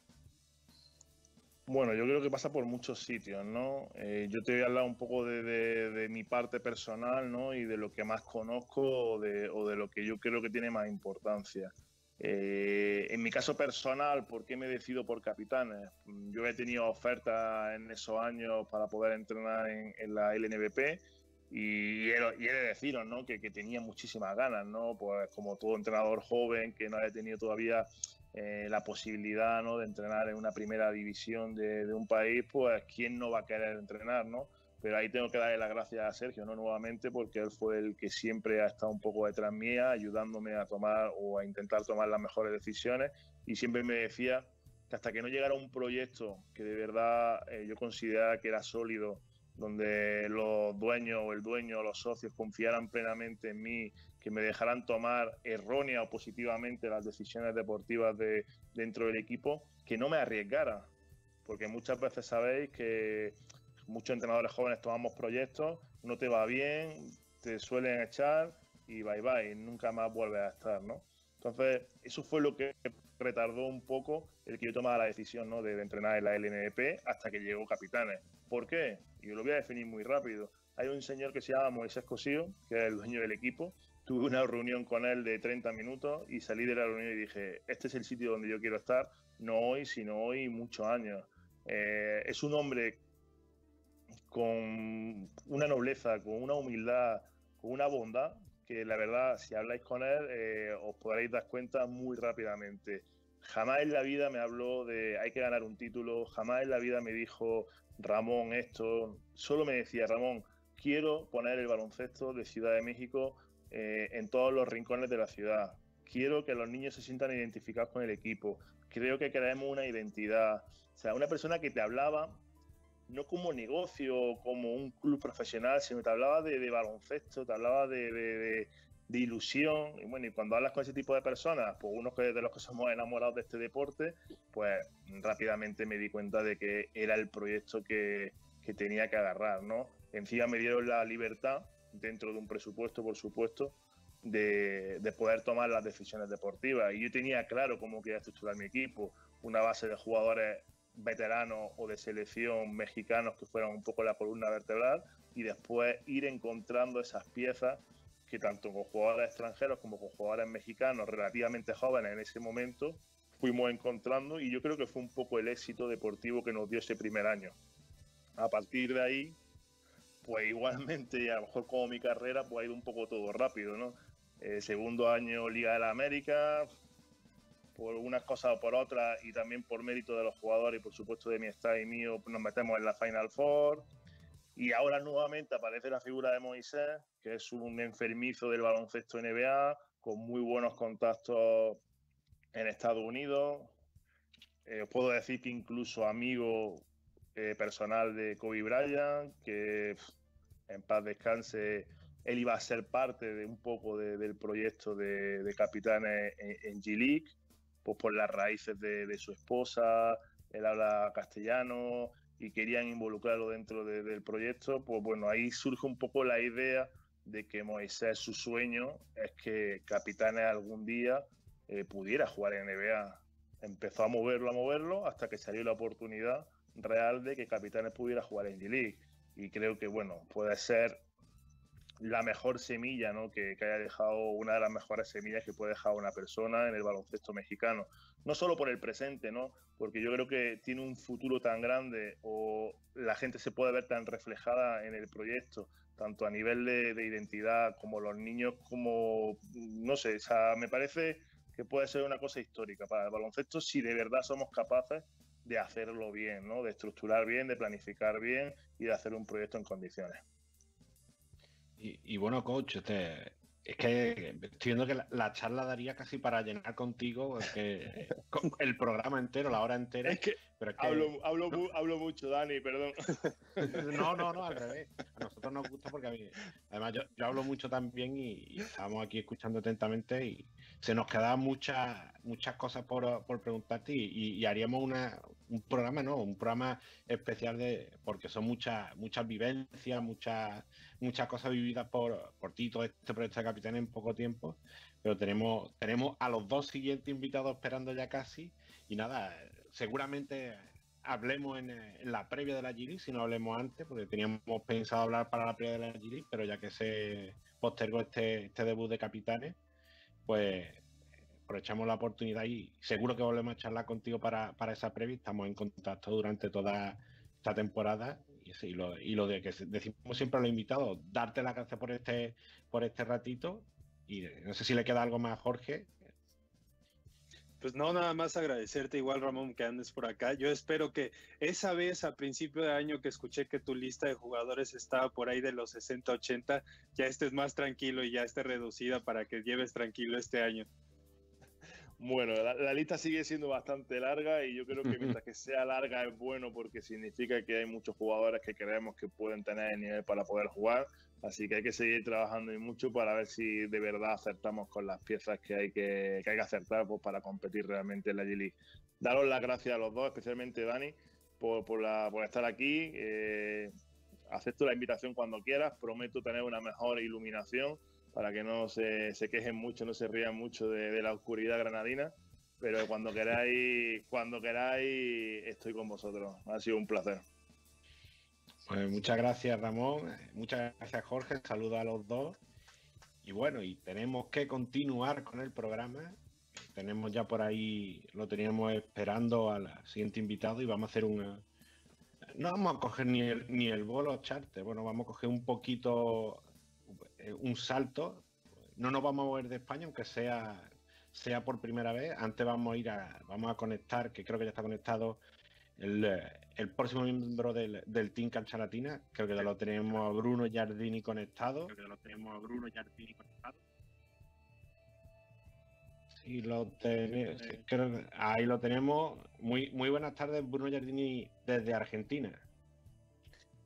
Speaker 8: Bueno, yo creo que pasa por muchos sitios, ¿no? Eh, yo te voy a hablar un poco de, mi parte personal, ¿no? Y de lo que más conozco o de, lo que yo creo que tiene más importancia. Eh, en mi caso personal, ¿por qué me decido por capitanes? Yo he tenido ofertas en esos años para poder entrenar en, la LNBP y he, de deciros, ¿no? Que, que, tenía muchísimas ganas, ¿no? Pues como todo entrenador joven que no haya tenido todavía eh, la posibilidad ¿no? de entrenar en una primera división de, un país, pues quién no va a querer entrenar, ¿no? Pero ahí tengo que darle las gracias a Sergio, ¿no? Nuevamente, porque él fue el que siempre ha estado un poco detrás mía, ayudándome a tomar o a intentar tomar las mejores decisiones y siempre me decía que hasta que no llegara un proyecto que de verdad eh, yo considerara que era sólido, donde los dueños o el dueño o los socios confiaran plenamente en mí que me dejaran tomar errónea o positivamente las decisiones deportivas de, dentro del equipo, que no me arriesgara. Porque muchas veces sabéis que muchos entrenadores jóvenes tomamos proyectos, no te va bien, te suelen echar y bye bye, nunca más vuelves a estar, ¿no? Entonces, eso fue lo que retardó un poco el que yo tomara la decisión ¿no? de, entrenar en la LNP hasta que llegó Capitanes. ¿Por qué? Yo lo voy a definir muy rápido. Hay un señor que se llama Moisés Cosío, que es el dueño del equipo, tuve una reunión con él de 30 minutos y salí de la reunión y dije, este es el sitio donde yo quiero estar, no hoy, sino hoy muchos años. Eh, es un hombre con una nobleza, con una humildad, con una bondad, que la verdad, si habláis con él, eh, os podréis dar cuenta muy rápidamente. Jamás en la vida me habló de hay que ganar un título, jamás en la vida me dijo Ramón esto, solo me decía Ramón, quiero poner el baloncesto de Ciudad de México eh, en todos los rincones de la ciudad. Quiero que los niños se sientan identificados con el equipo. Creo que creemos una identidad. O sea, una persona que te hablaba no como negocio, como un club profesional, sino te hablaba de, baloncesto, te hablaba de, de ilusión. Y bueno, y cuando hablas con ese tipo de personas, pues unos que de los que somos enamorados de este deporte, pues rápidamente me di cuenta de que era el proyecto que, que tenía que agarrar, ¿no? Encima me dieron la libertad, dentro de un presupuesto, por supuesto, de, de poder tomar las decisiones deportivas. Y yo tenía claro cómo quería estructurar mi equipo, una base de jugadores veteranos o de selección mexicanos que fueran un poco la columna vertebral y después ir encontrando esas piezas que tanto con jugadores extranjeros como con jugadores mexicanos relativamente jóvenes en ese momento fuimos encontrando y yo creo que fue un poco el éxito deportivo que nos dio ese primer año. A partir de ahí, pues igualmente, a lo mejor como mi carrera, pues ha ido un poco todo rápido, ¿no? Eh, segundo año Liga de la América, por unas cosas o por otras, y también por mérito de los jugadores y por supuesto de mi staff y mío, nos metemos en la Final Four. Y ahora nuevamente aparece la figura de Moisés, que es un enfermizo del baloncesto NBA, con muy buenos contactos en Estados Unidos. Eh, os puedo decir que incluso amigo eh, personal de Kobe Bryant, que en paz descanse, él iba a ser parte de un poco de- del proyecto de, de capitanes en, en G-League, pues por las raíces de, su esposa, él habla castellano y querían involucrarlo dentro de- del proyecto, pues bueno, ahí surge un poco la idea de que Moisés, su sueño es que Capitanes algún día eh, pudiera jugar en NBA. Empezó a moverlo, a moverlo, hasta que salió la oportunidad real de que Capitanes pudiera jugar en G-League. Y creo que, bueno, puede ser la mejor semilla ¿no? que, que haya dejado, una de las mejores semillas que puede dejar una persona en el baloncesto mexicano. No solo por el presente, ¿no? porque yo creo que tiene un futuro tan grande o la gente se puede ver tan reflejada en el proyecto, tanto a nivel de, de identidad como los niños, como, no sé, o sea, me parece que puede ser una cosa histórica para el baloncesto si de verdad somos capaces de hacerlo bien, ¿no? de estructurar bien, de planificar bien y de hacer un proyecto en condiciones.
Speaker 2: Y, y bueno, coach, este, es que estoy viendo que la, la charla daría casi para llenar contigo porque, con el programa entero, la hora entera.
Speaker 8: Es que
Speaker 2: pero es que-
Speaker 8: hablo, hablo, mu- hablo mucho, Dani, perdón.
Speaker 2: No, no, no, al revés. A nosotros nos gusta porque a mí, además yo, yo hablo mucho también y, y estábamos aquí escuchando atentamente y se nos quedaban muchas muchas cosas por, por preguntarte y, haríamos una, un programa, ¿no? Un programa especial de porque son muchas muchas vivencias, muchas muchas cosas vividas por, por ti, todo este proyecto de Capitán en poco tiempo, pero tenemos tenemos a los dos siguientes invitados esperando ya casi y nada, seguramente hablemos en, la previa de la Giri, si no hablemos antes, porque teníamos pensado hablar para la previa de la Giri, pero ya que se postergó este, este debut de capitanes, pues aprovechamos la oportunidad y seguro que volvemos a charlar contigo para, para esa previa. Estamos en contacto durante toda esta temporada y, lo, y lo de que decimos siempre a los invitados, darte las gracias por este, por este ratito y no sé si le queda algo más a Jorge.
Speaker 7: Pues no, nada más agradecerte igual, Ramón, que andes por acá. Yo espero que esa vez a principio de año que escuché que tu lista de jugadores estaba por ahí de los 60, 80, ya estés más tranquilo y ya esté reducida para que lleves tranquilo este año.
Speaker 8: Bueno, la, la lista sigue siendo bastante larga y yo creo que mientras que sea larga es bueno porque significa que hay muchos jugadores que creemos que pueden tener el nivel para poder jugar. Así que hay que seguir trabajando y mucho para ver si de verdad acertamos con las piezas que hay que, que hay que acertar pues, para competir realmente en la G-League. Daros las gracias a los dos, especialmente Dani, por, por, la- por estar aquí. Eh, acepto la invitación cuando quieras. Prometo tener una mejor iluminación para que no se, se quejen mucho, no se rían mucho de, de la oscuridad granadina. Pero cuando queráis, cuando queráis, estoy con vosotros. Ha sido un placer.
Speaker 2: Pues muchas gracias Ramón, muchas gracias Jorge, saludos a los dos. Y bueno, y tenemos que continuar con el programa. Tenemos ya por ahí, lo teníamos esperando al siguiente invitado y vamos a hacer una... No vamos a coger ni el, ni el bolo charter, bueno, vamos a coger un poquito, eh, un salto. No nos vamos a mover de España, aunque sea, sea por primera vez. Antes vamos a ir a, vamos a conectar, que creo que ya está conectado, el, el próximo miembro del, del Team Cancha Latina, creo que ya lo tenemos a Bruno Giardini conectado. Creo que ya lo tenemos a Bruno Giardini conectado. Sí, lo tene- sí, creo que- ahí lo tenemos. Muy, muy buenas tardes, Bruno Giardini desde Argentina.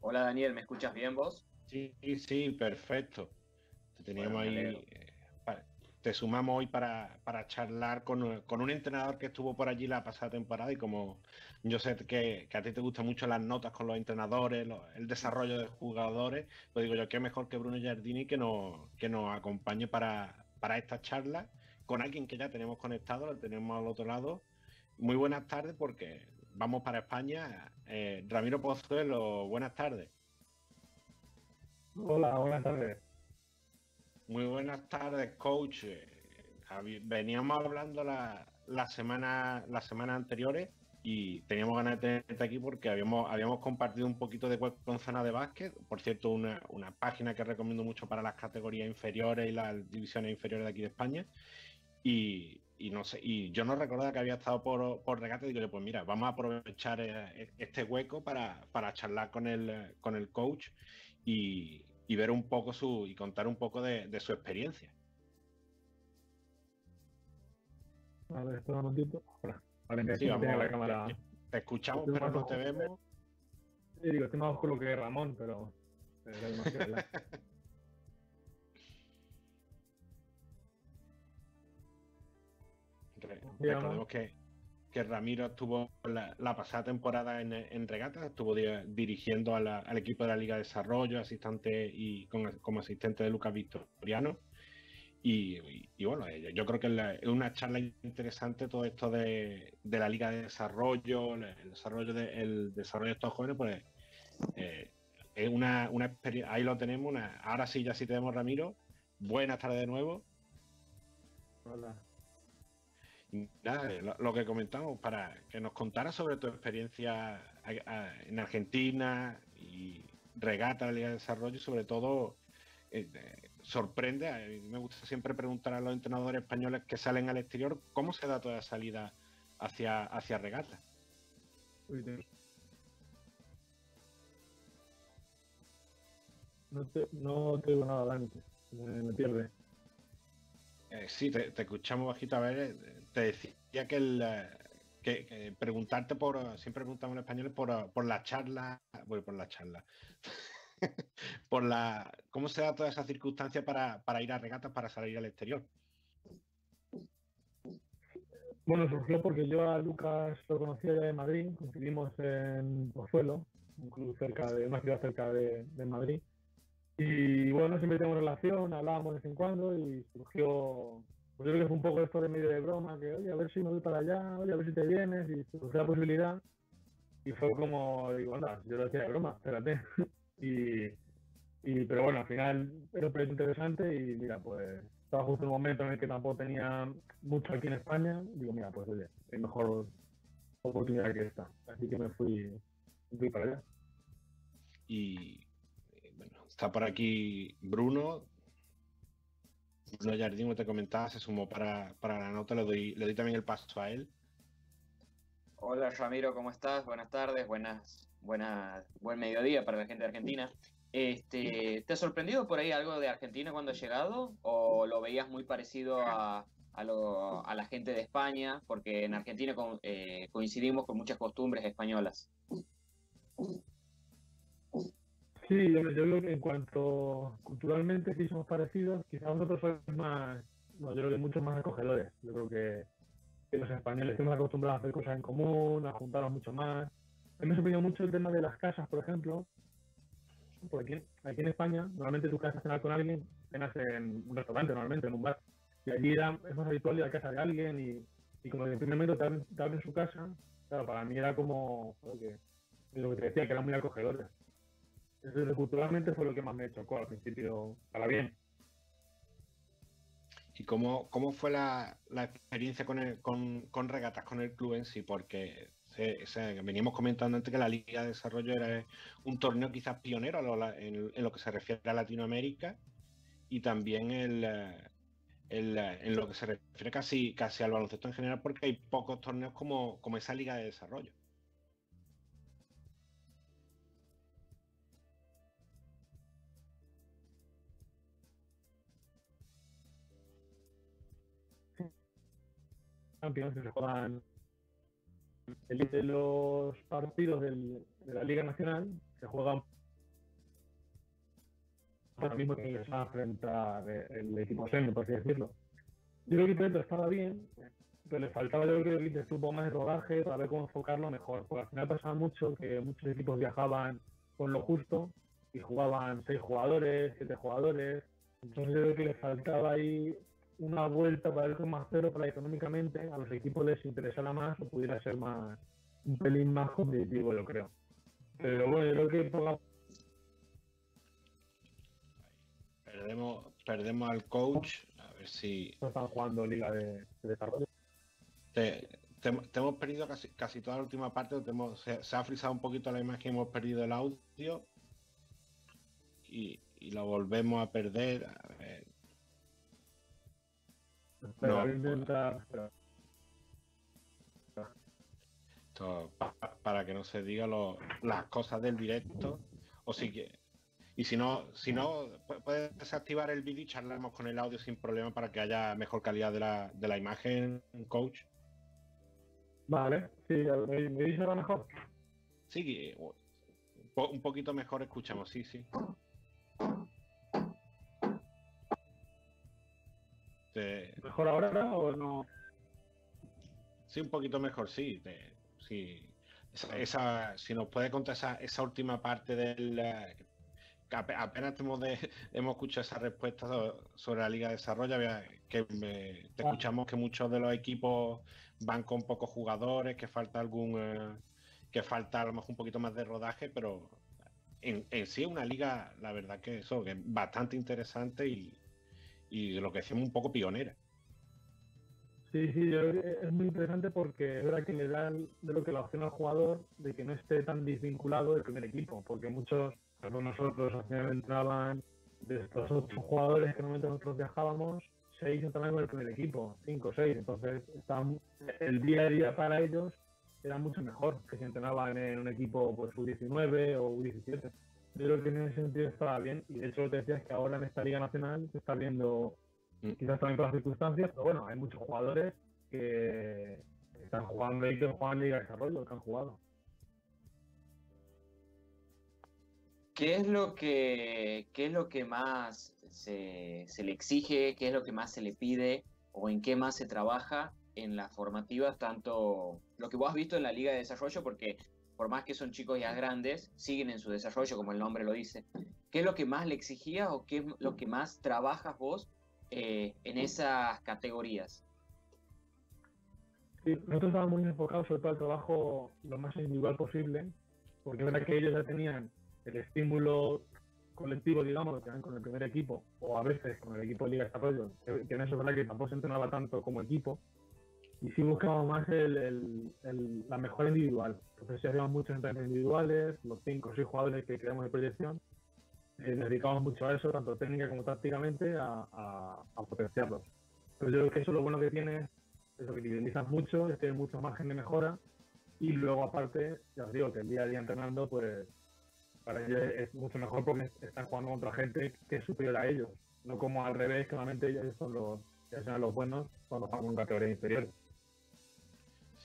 Speaker 9: Hola Daniel, ¿me escuchas bien vos?
Speaker 2: Sí, sí, perfecto. Te teníamos
Speaker 9: Bueno,
Speaker 2: ahí te sumamos hoy para, para charlar con, con un entrenador que estuvo por allí la pasada temporada y como yo sé que, que a ti te gustan mucho las notas con los entrenadores, el desarrollo de jugadores, pues digo yo, qué mejor que Bruno Giardini que nos, que nos acompañe para, para esta charla con alguien que ya tenemos conectado, lo tenemos al otro lado. Muy buenas tardes porque vamos para España. Eh, Ramiro Pozuelo, buenas tardes.
Speaker 9: Hola, buenas tardes.
Speaker 2: Muy buenas tardes, coach. Eh, Veníamos hablando la, semana, las semanas anteriores y teníamos ganas de tenerte aquí porque habíamos, habíamos compartido un poquito de web con zona de básquet. Por cierto, una, una página que recomiendo mucho para las categorías inferiores y las divisiones inferiores de aquí de España. Y, y no sé, y yo no recordaba que había estado por, por regate. Digo, pues mira, vamos a aprovechar eh, este hueco para, para charlar con el, con el coach y, y ver un poco su y contar un poco de, de su experiencia.
Speaker 9: A ver, espera un momentito. Vale,
Speaker 2: Sí, vamos a
Speaker 9: la
Speaker 2: ver,
Speaker 9: cámara.
Speaker 2: te- Te escuchamos,
Speaker 9: Estoy
Speaker 2: pero no te vemos.
Speaker 9: Sí, digo, estoy más oscuro que Ramón, pero. pero Sí,
Speaker 2: Recordemos que, que Ramiro estuvo la, pasada temporada en, en regata, estuvo di- dirigiendo al equipo de la Liga de Desarrollo, asistente y como asistente de Lucas Victoriano. Y, bueno, eh, yo creo que es una charla interesante todo esto de, la Liga de Desarrollo, el desarrollo de, desarrollo de estos jóvenes, pues eh, es una, una experiencia, ahí lo tenemos, una, ahora sí, ya sí tenemos Ramiro. Buenas tardes de nuevo.
Speaker 9: Hola.
Speaker 2: Nada, lo, que comentamos, para que nos contara sobre tu experiencia en Argentina y regata la Liga de Desarrollo y sobre todo eh, sorprende, a mí me gusta siempre preguntar a los entrenadores españoles que salen al exterior cómo se da toda esa salida hacia, hacia regata.
Speaker 9: No te, no te digo nada adelante. Me, me pierde.
Speaker 2: Eh, sí, te, te escuchamos bajito. A ver, eh, te decía que, el, eh, que, preguntarte por, siempre preguntamos en español por, por la charla, bueno, por la charla, por la, cómo se da toda esa circunstancia para, para ir a regatas, para salir al exterior.
Speaker 9: Bueno, surgió porque yo a Lucas lo conocía ya de Madrid, coincidimos en Pozuelo, un club cerca de una ciudad cerca de, de Madrid. Y bueno, siempre tenemos relación, hablábamos de vez en cuando y surgió, pues yo creo que fue un poco esto de medio de broma, que oye, a ver si me voy para allá, oye, a ver si te vienes, y surgió la posibilidad. Y fue como, digo, anda, yo lo decía de broma, espérate. y, y, pero bueno, al final era un proyecto interesante y mira, pues estaba justo en un momento en el que tampoco tenía mucho aquí en España. Digo, mira, pues oye, hay mejor oportunidad que esta. Así que me fui, fui para allá.
Speaker 2: Y eh, bueno, está por aquí Bruno. Bruno Jardín, te comentaba, se sumó para, para la nota, le doy, le doy también el paso a él.
Speaker 10: Hola Ramiro, ¿cómo estás? Buenas tardes, buenas, buenas, buen mediodía para la gente de Argentina. Este, ¿te ha sorprendido por ahí algo de Argentina cuando has llegado? ¿O lo veías muy parecido a, a, lo- a la gente de España? Porque en Argentina eh, coincidimos con muchas costumbres españolas.
Speaker 9: Sí, yo, yo creo que en cuanto culturalmente sí somos parecidos, quizás nosotros somos más, no, yo creo que mucho más acogedores. Yo creo que, que los españoles estamos acostumbrados a hacer cosas en común, a juntarnos mucho más. A mí me sorprendió mucho el tema de las casas, por ejemplo. Porque aquí, aquí en España, normalmente tú casas a cenar con alguien, cenas en un restaurante, normalmente, en un bar. Y allí era, es más habitual ir a casa de alguien y, y como en primer momento te abren, te abren su casa, claro, para mí era como, joder, que- lo que te decía, que eran muy acogedores. Culturalmente fue lo que más me chocó al principio, para bien.
Speaker 2: ¿Y cómo, cómo fue la, la experiencia con, el, con, con regatas, con el club en sí? Porque veníamos comentando antes que la Liga de Desarrollo era un torneo quizás pionero en, en lo que se refiere a Latinoamérica y también el, eh, el, eh, en lo que se refiere casi, casi al baloncesto en general, porque hay pocos torneos como, como esa Liga de Desarrollo.
Speaker 9: Champions se juegan el los partidos del- de la Liga Nacional se juegan ahora mismo que les va a enfrentar el equipo senior, por así decirlo. Yo creo que Pedro estaba bien, pero le faltaba yo creo que poco más de rodaje para ver cómo enfocarlo mejor. Porque al final pasaba mucho que muchos equipos viajaban con lo justo y jugaban seis jugadores, siete jugadores. Entonces yo creo que le faltaba ahí una vuelta para ver cómo hacerlo para económicamente a los equipos les interesara más o pudiera ser más un pelín más competitivo, yo creo. Pero bueno, yo creo que
Speaker 2: Perdemos, perdemos al coach. A ver si.
Speaker 9: no están jugando liga de, de desarrollo.
Speaker 2: Te, te- te hemos perdido casi, casi toda la última parte. te hemos- se, se ha frisado un poquito la imagen, hemos perdido el audio. Y, y lo volvemos a perder. A ver,
Speaker 9: Pero
Speaker 2: No.
Speaker 9: voy a intentar-
Speaker 2: esto, pa- para que no se diga lo- las cosas del directo. O si que. Y si no, si no, pu- puedes desactivar el vídeo y charlamos con el audio sin problema para que haya mejor calidad de la, de la imagen, coach.
Speaker 9: Vale, sí, ¿me, me dice ahora mejor?
Speaker 2: Sí, un poquito mejor escuchamos, sí, sí. Te-
Speaker 9: ¿Mejor ahora o no?
Speaker 2: sí, un poquito mejor, sí. te- sí. Esa, esa- si nos puede contar esa, esa última parte del... eh, que ape- apenas hemos, de- hemos escuchado esa respuesta so- sobre la Liga de Desarrollo, que me- te
Speaker 9: Ah.
Speaker 2: escuchamos que muchos de los equipos van con pocos jugadores, que falta algún... eh, que falta a lo mejor un poquito más de rodaje, pero en, en sí una liga, la verdad que eso, que es bastante interesante y, y lo que decimos un poco pionera.
Speaker 9: Sí, sí, yo creo que es muy interesante porque es verdad que le da de lo que la opción al jugador de que no esté tan desvinculado del primer equipo, porque muchos, ejemplo, nosotros al final entraban de estos ocho jugadores que normalmente nosotros viajábamos, seis entraban con el primer equipo, cinco, seis, entonces el día a día para ellos era mucho mejor que si entrenaban en un equipo pues U19 o U17. Yo creo que en ese sentido estaba bien y de hecho lo que decías es que ahora en esta Liga Nacional se está viendo quizás también por las circunstancias, pero bueno, hay muchos jugadores que están jugando y que juegan Liga de Desarrollo, que han jugado.
Speaker 10: ¿Qué es lo que, qué es lo que más se, se le exige? ¿Qué es lo que más se le pide? ¿O en qué más se trabaja en las formativas? Tanto lo que vos has visto en la Liga de Desarrollo, porque por más que son chicos ya grandes, siguen en su desarrollo, como el nombre lo dice. ¿Qué es lo que más le exigías o qué es lo que más trabajas vos eh, en esas categorías?
Speaker 9: Nosotros estábamos muy enfocados sobre todo al trabajo lo más individual posible, porque es verdad que ellos ya tenían el estímulo colectivo, digamos, que eran con el primer equipo, o a veces con el equipo de Liga de Desarrollo, que que en eso es verdad que tampoco se entrenaba tanto como equipo, y sí buscábamos más el, el- la mejora individual. Entonces sí hacíamos muchos entrenamientos individuales, los cinco o seis jugadores que creamos de proyección, eh, dedicamos mucho a eso, tanto técnica como tácticamente, a, a, potenciarlos. Pero yo creo que eso lo bueno que tiene es lo que indemnizas mucho, es tener mucho margen de mejora, y luego aparte, ya os digo, que el día a día entrenando, pues para ellos es mucho mejor porque están jugando contra gente que es superior a ellos, no como al revés, que normalmente ellos son los, ya sean los buenos cuando juegan con categorías inferiores.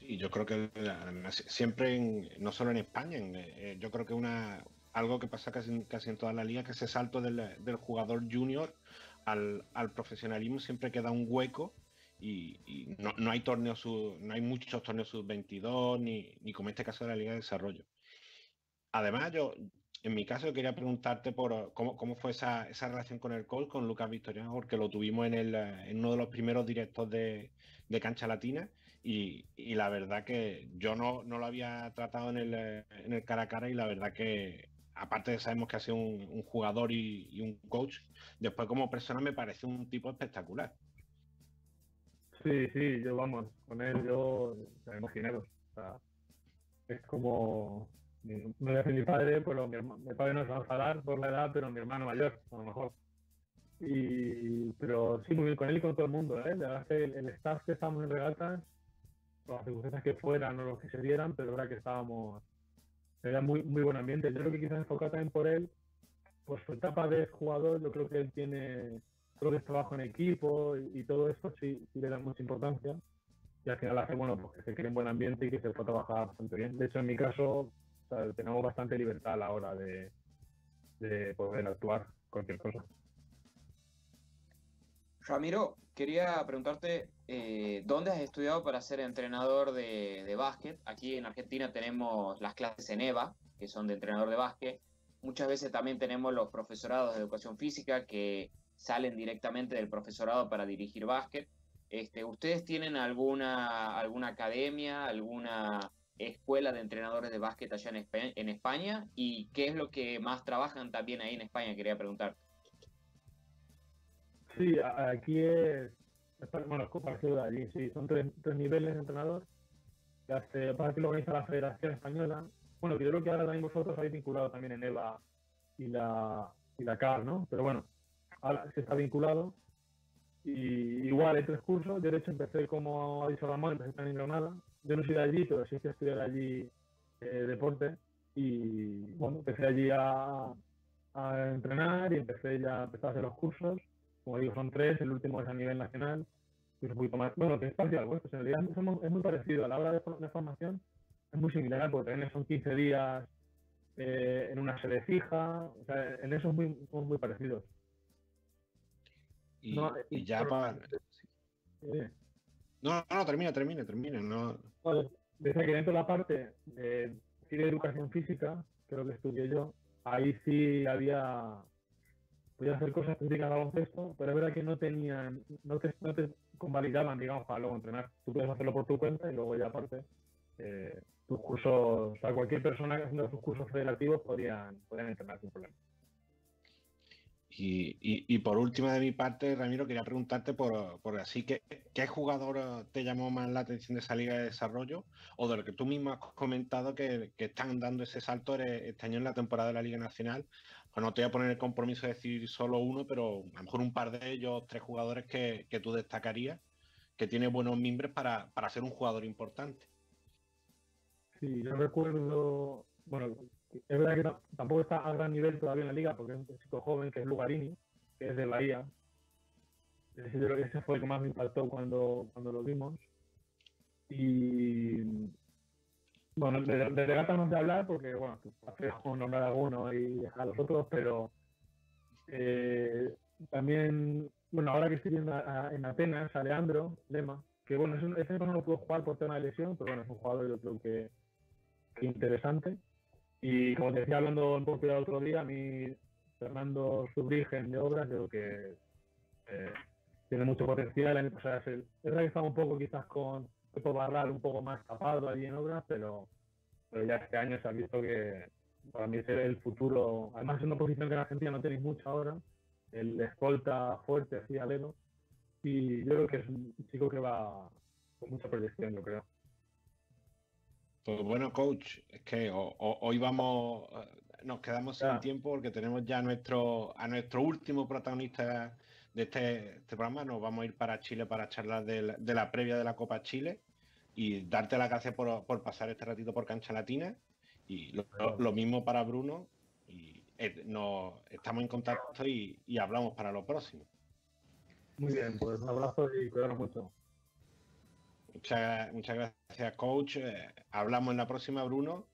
Speaker 2: Sí, yo creo que además siempre, en- no solo en España, eh, yo creo que una algo que pasa casi, en- toda la liga, que ese salto del, del jugador junior al, al profesionalismo siempre queda un hueco y, y no, no hay torneos no hay muchos torneos sub-22 ni, ni como este caso de la Liga de Desarrollo. Además, yo, en mi caso, quería preguntarte por eh, cómo, cómo fue esa, esa relación con el coach, con Lucas Victoriano, porque lo tuvimos en, el, eh, en uno de los primeros directos de, de Cancha Latina y, y la verdad que yo no, no lo había tratado en el, eh, en el cara a cara y la verdad que, aparte de sabemos que ha sido un, jugador y, un coach, después como persona me parece un tipo espectacular.
Speaker 9: Sí, sí, yo vamos, con él yo me imaginé. O sea, es como, no voy a mi padre, pero mi, herma- mi padre no se va a enfadar por la edad, pero mi hermano mayor, a lo mejor. Y, pero sí, muy bien con él y con todo el mundo, ¿eh? La el, el staff que estábamos en regatas, por las circunstancias que fueran o los que se dieran, pero era que estábamos, era muy, muy buen ambiente. Yo creo que quizás enfocado también por él, por su etapa de jugador, yo creo que él tiene, creo que es trabajo en equipo y, y todo esto sí, sí le da mucha importancia. Y al final hace, bueno, pues que se cree un buen ambiente y que se pueda trabajar bastante bien. De hecho, en mi caso, o sea, tenemos bastante libertad a la hora de, de poder actuar cualquier cosa.
Speaker 10: Ramiro, quería preguntarte, eh, ¿dónde has estudiado para ser entrenador de, básquet? Aquí en Argentina tenemos las clases en EVA, que son de entrenador de básquet. Muchas veces también tenemos los profesorados de educación física que salen directamente del profesorado para dirigir básquet. Este, ¿Ustedes tienen alguna, alguna academia, alguna escuela de entrenadores de básquet allá en España? ¿Y qué es lo que más trabajan también ahí en España? Quería preguntar.
Speaker 9: Sí, aquí es, bueno, de allí, sí, son tres, tres niveles de entrenador. que hace- para que lo organiza la Federación Española. Bueno, que yo creo que ahora también vosotros habéis vinculado también en EVA y la, y la CAR, ¿no? Pero bueno, ahora se está vinculado. Y igual hay tres cursos. Yo de hecho empecé, como ha dicho Ramón, empecé en Granada. Yo no soy de allí, pero sí que estudié allí eh, deporte. Y bueno, empecé allí a, a entrenar y empecé ya empecé a hacer los cursos. Como digo, son tres, el último es a nivel nacional. es un poquito más, bueno, que es parcial, pues, en realidad es muy parecido. A la hora de, for- de formación es muy similar, porque también son 15 días eh, en una sede fija. O sea, en eso es muy, somos muy parecidos.
Speaker 2: Y,
Speaker 9: No,
Speaker 2: y ya para.
Speaker 9: Eh,
Speaker 2: No, no, termina, termina, termina. No.
Speaker 9: Decía que dentro de la parte de educación física, creo que estudié yo, ahí sí había, podía hacer cosas específicas de baloncesto, pero es verdad que no tenían, no te, no te convalidaban, digamos, para luego entrenar. Tú puedes hacerlo por tu cuenta y luego ya aparte, eh, tus cursos, o sea, cualquier persona haciendo sus cursos federativos podrían, podrían entrenar sin problema.
Speaker 2: Y, y- y por última de mi parte, Ramiro, quería preguntarte por, por así que ¿qué jugador te llamó más la atención de esa liga de desarrollo? O de lo que tú mismo has comentado que, que están dando ese salto este año en la temporada de la Liga Nacional. Pues no te voy a poner el compromiso de decir solo uno, pero a lo mejor un par de ellos, tres jugadores que, que tú destacarías, que tiene buenos mimbres para, para ser un jugador importante.
Speaker 9: Sí, yo recuerdo, bueno, es verdad que ta- tampoco está a gran nivel todavía en la liga, porque es un chico joven que es Lugarini, que es de Bahía. Yo creo que ese fue el que más me impactó cuando, cuando lo vimos. Y bueno, de, de no sé hablar porque, bueno, hace nombrar alguno y a los otros, pero eh, también, bueno, ahora que estoy viendo a- en Atenas, a Leandro Lema, que bueno, es un- ese no lo pudo jugar por tema de lesión, pero bueno, es un jugador yo creo que, que interesante. Y como te decía hablando en Portugal el otro día, a mí Fernando Subrigen de Obras creo que eh, tiene mucho potencial. El año pasado es, el- verdad que estaba un poco quizás con Pepo Barral un poco más tapado allí en Obras, pero, pero ya este año se ha visto que para mí es el futuro, además es una posición que en Argentina no tenéis mucho ahora, el escolta fuerte así alero, y yo creo que es un chico que va con mucha proyección, yo creo.
Speaker 2: Pues bueno, coach, es que ho- ho- hoy vamos, eh, nos quedamos sin tiempo porque tenemos ya nuestro, a nuestro último protagonista de este, este programa. Nos vamos a ir para Chile para charlar de, la previa de la Copa Chile y darte las gracias por, por pasar este ratito por Cancha Latina. Y lo, lo- lo mismo para Bruno. Y eh, nos, estamos en contacto y, y hablamos para lo próximo.
Speaker 9: Muy bien, pues un abrazo y cuidaros mucho.
Speaker 2: Muchas, muchas gracias, coach. Eh, hablamos en la próxima, Bruno.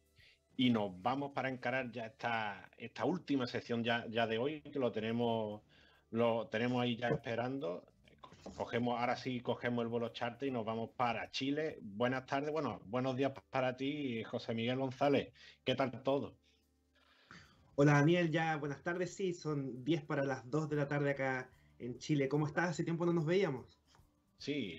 Speaker 2: Y nos vamos para encarar ya esta, esta última sección ya, ya de hoy, que lo tenemos, lo tenemos ahí ya esperando. Cogemos, ahora sí cogemos el vuelo charter y nos vamos para Chile. Buenas tardes, bueno, buenos días para ti, José Miguel González. ¿Qué tal todo?
Speaker 11: Hola Daniel, ya buenas tardes, sí, son 10 para las 2 de la tarde acá en Chile. ¿Cómo estás? Hace tiempo no nos veíamos.
Speaker 2: Sí,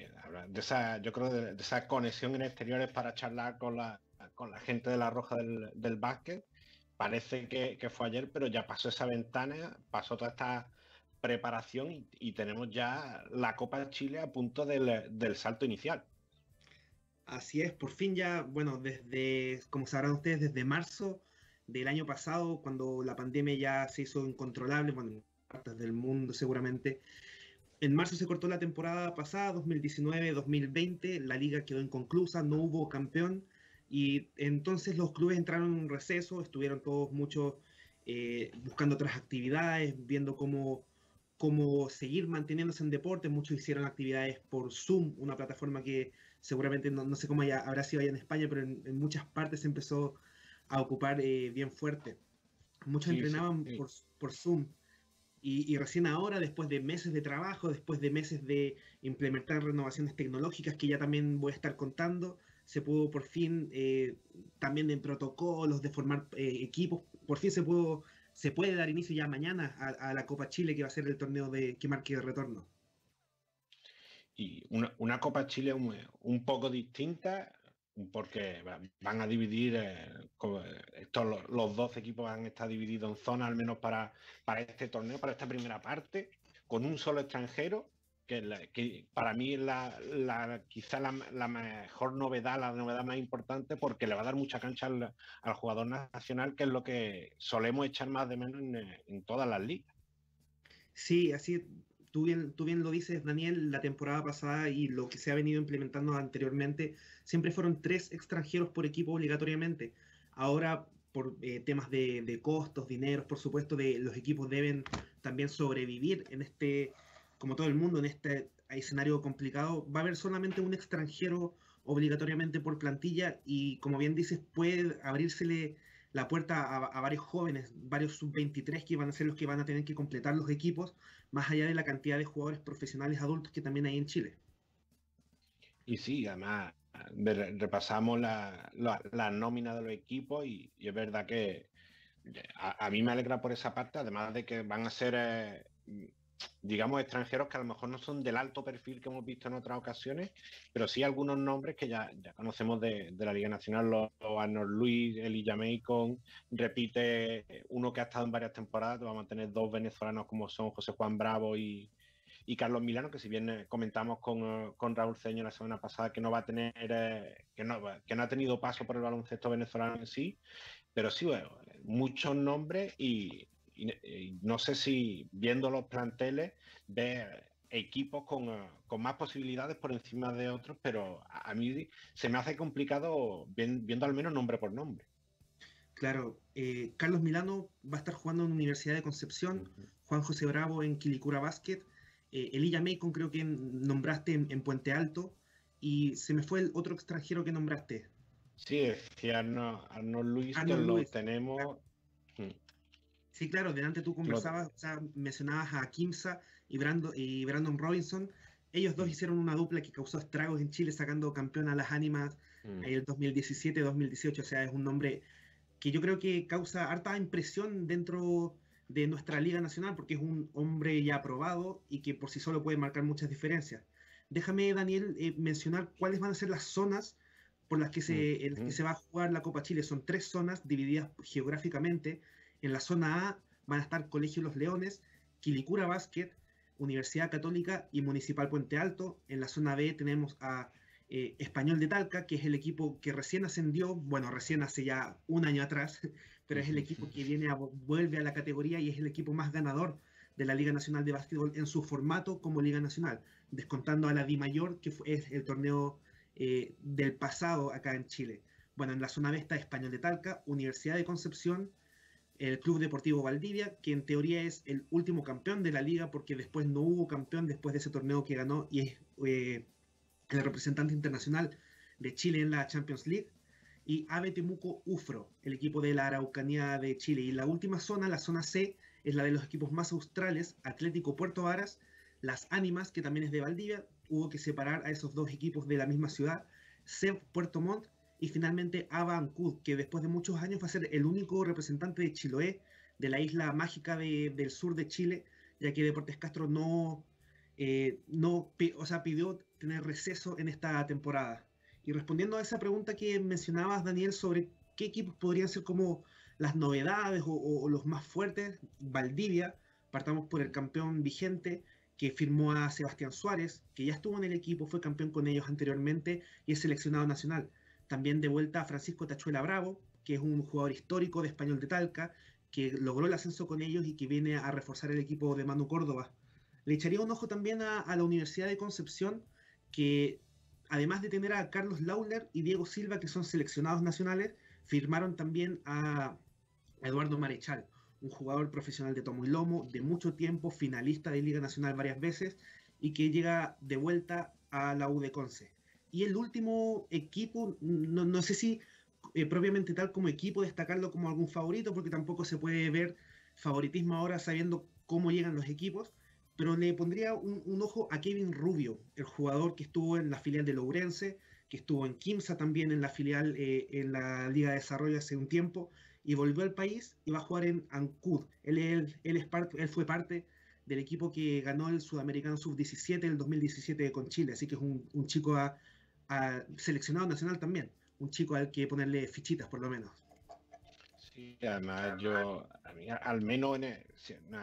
Speaker 2: de esa, yo creo de, de esa conexión en exteriores para charlar con la, con la gente de la Roja del, del básquet. Parece que, que fue ayer, pero ya pasó esa ventana, pasó toda esta preparación y, y tenemos ya la Copa de Chile a punto del, del salto inicial.
Speaker 11: Así es, por fin ya, bueno, desde, como sabrán ustedes, desde marzo del año pasado, cuando la pandemia ya se hizo incontrolable, bueno, en partes del mundo seguramente, en marzo se cortó la temporada pasada, 2019-2020, la liga quedó inconclusa, no hubo campeón y entonces los clubes entraron en un receso, estuvieron todos muchos eh, buscando otras actividades, viendo cómo, cómo seguir manteniéndose en deporte, muchos hicieron actividades por Zoom, una plataforma que seguramente no, no sé cómo haya- habrá sido allá en España, pero en, en muchas partes se empezó a ocupar eh, bien fuerte. Muchos
Speaker 2: Sí, sí,
Speaker 11: entrenaban
Speaker 2: sí.
Speaker 11: Por, por Zoom Y, y, recién ahora, después de meses de trabajo, después de meses de implementar renovaciones tecnológicas que ya también voy a estar contando, se pudo por fin, eh, también en protocolos de formar eh, equipos, por fin se pudo se puede dar inicio ya mañana a, la Copa Chile, que va a ser el torneo de que marque el retorno.
Speaker 2: Y una, Copa Chile un, un, poco distinta, porque van a dividir, eh, estos, los, los 12 equipos van a estar divididos en zonas, al menos para, para este torneo, para esta primera parte, con un solo extranjero que, la, que, para mí la, la quizá la, la, mejor novedad, la novedad más importante, porque le va a dar mucha cancha al, al jugador nacional, que es lo que solemos echar más de menos en, en todas las ligas.
Speaker 11: Sí, así tú bien, tú bien lo dices, Daniel, la temporada pasada y lo que se ha venido implementando anteriormente, siempre fueron tres extranjeros por equipo obligatoriamente. Ahora, por eh, temas de, de costos, dineros, por supuesto, de los equipos deben también sobrevivir en este como todo el mundo en este escenario complicado, va a haber solamente un extranjero obligatoriamente por plantilla y como bien dices, puede abrírsele la puerta a, varios jóvenes, varios sub-23 que van a ser los que van a tener que completar los equipos, más allá de la cantidad de jugadores profesionales adultos que también hay en Chile.
Speaker 2: Y sí, además repasamos la, la, nómina de los equipos y, es verdad que a, a, mí me alegra por esa parte, además de que van a ser... Eh, digamos, extranjeros que a lo mejor no son del alto perfil que hemos visto en otras ocasiones, pero sí algunos nombres que ya, conocemos de, la Liga Nacional, los, Arnold Luis, Elijah Macon, repite uno que ha estado en varias temporadas, vamos a tener dos venezolanos como son José Juan Bravo y, Carlos Milano, que si bien eh, comentamos con, eh, con, Raúl Ceño la semana pasada que no va a tener, eh, que, no, que no ha tenido paso por el baloncesto venezolano en sí, pero sí, bueno, muchos nombres y, y, y no sé si viendo los planteles ve equipos con, uh, con, más posibilidades por encima de otros, pero a, a mí se me hace complicado bien, viendo al menos nombre por nombre.
Speaker 11: Claro, eh, Carlos Milano va a estar jugando en la Universidad de Concepción, uh -huh. Juan José Bravo en Quilicura Basket, eh, Elilla Macon creo que nombraste en, en, Puente Alto, y se me fue el otro extranjero que nombraste.
Speaker 2: Sí, Arnold, Arnold Luis, que Luis. lo tenemos...
Speaker 11: Sí, claro, delante tú conversabas, o sea, mencionabas a Kimsa y Brandon, y Brandon Robinson. Ellos dos hicieron una dupla que causó estragos en Chile, sacando campeón a las ánimas mm. en el 2017-2018. O sea, es un nombre que yo creo que causa harta impresión dentro de nuestra Liga Nacional, porque es un hombre ya aprobado y que por sí solo puede marcar muchas diferencias. Déjame, Daniel, eh, mencionar cuáles van a ser las zonas por las que se, mm. que se va a jugar la Copa Chile. Son tres zonas divididas geográficamente en la zona A van a estar Colegio Los Leones, Quilicura Basket, Universidad Católica y Municipal Puente Alto. En la zona B tenemos a eh, Español de Talca, que es el equipo que recién ascendió, bueno, recién hace ya un año atrás, pero es el equipo que viene a, vuelve a la categoría y es el equipo más ganador de la Liga Nacional de Básquetbol en su formato como Liga Nacional, descontando a la Di Mayor, que fue, es el torneo eh, del pasado acá en Chile. Bueno, en la zona B está Español de Talca, Universidad de Concepción, el Club Deportivo Valdivia, que en teoría es el último campeón de la liga porque después no hubo campeón después de ese torneo que ganó y es eh, el representante internacional de Chile en la Champions League, y Ave Temuco Ufro, el equipo de la Araucanía de Chile. Y la última zona, la zona C, es la de los equipos más australes, Atlético Puerto Varas, las Ánimas, que también es de Valdivia, hubo que separar a esos dos equipos de la misma ciudad, CEF Puerto Montt y finalmente Aba Ancud, que después de muchos años va a ser el único representante de Chiloé, de la isla mágica de, del sur de Chile, ya que Deportes Castro no, eh, no o sea, pidió tener receso en esta temporada. Y respondiendo a esa pregunta que mencionabas, Daniel, sobre qué equipos podrían ser como las novedades o los más fuertes, Valdivia, partamos por el campeón vigente, que firmó a Sebastián Suárez, que ya estuvo en el equipo, fue campeón con ellos anteriormente y es seleccionado nacional. También de vuelta a Francisco Tachuela Bravo, que es un jugador histórico de Español de Talca, que logró el ascenso con ellos y que viene a reforzar el equipo de Manu Córdoba. Le echaría un ojo también a, la Universidad de Concepción, que además de tener a Carlos Lauler y Diego Silva, que son seleccionados nacionales, firmaron también a Eduardo Marechal, un jugador profesional de tomo y lomo, de mucho tiempo, finalista de Liga Nacional varias veces, y que llega de vuelta a la U de Conce. Y el último equipo, no, no sé si eh, propiamente tal como equipo destacarlo como algún favorito, porque tampoco se puede ver favoritismo ahora sabiendo cómo llegan los equipos, pero le pondría un, un, ojo a Kevin Rubio, el jugador que estuvo en la filial de Lourense, que estuvo en Kimsa también en la filial eh, en la Liga de Desarrollo hace un tiempo, y volvió al país y va a jugar en Ancud. Él, él, él, es parte, él fue parte del equipo que ganó el Sudamericano Sub-17 en el 2017 con Chile, así que es un, un chico a, a seleccionado nacional también, un chico al que ponerle fichitas por lo menos.
Speaker 2: Sí, además yo, a mí, al menos,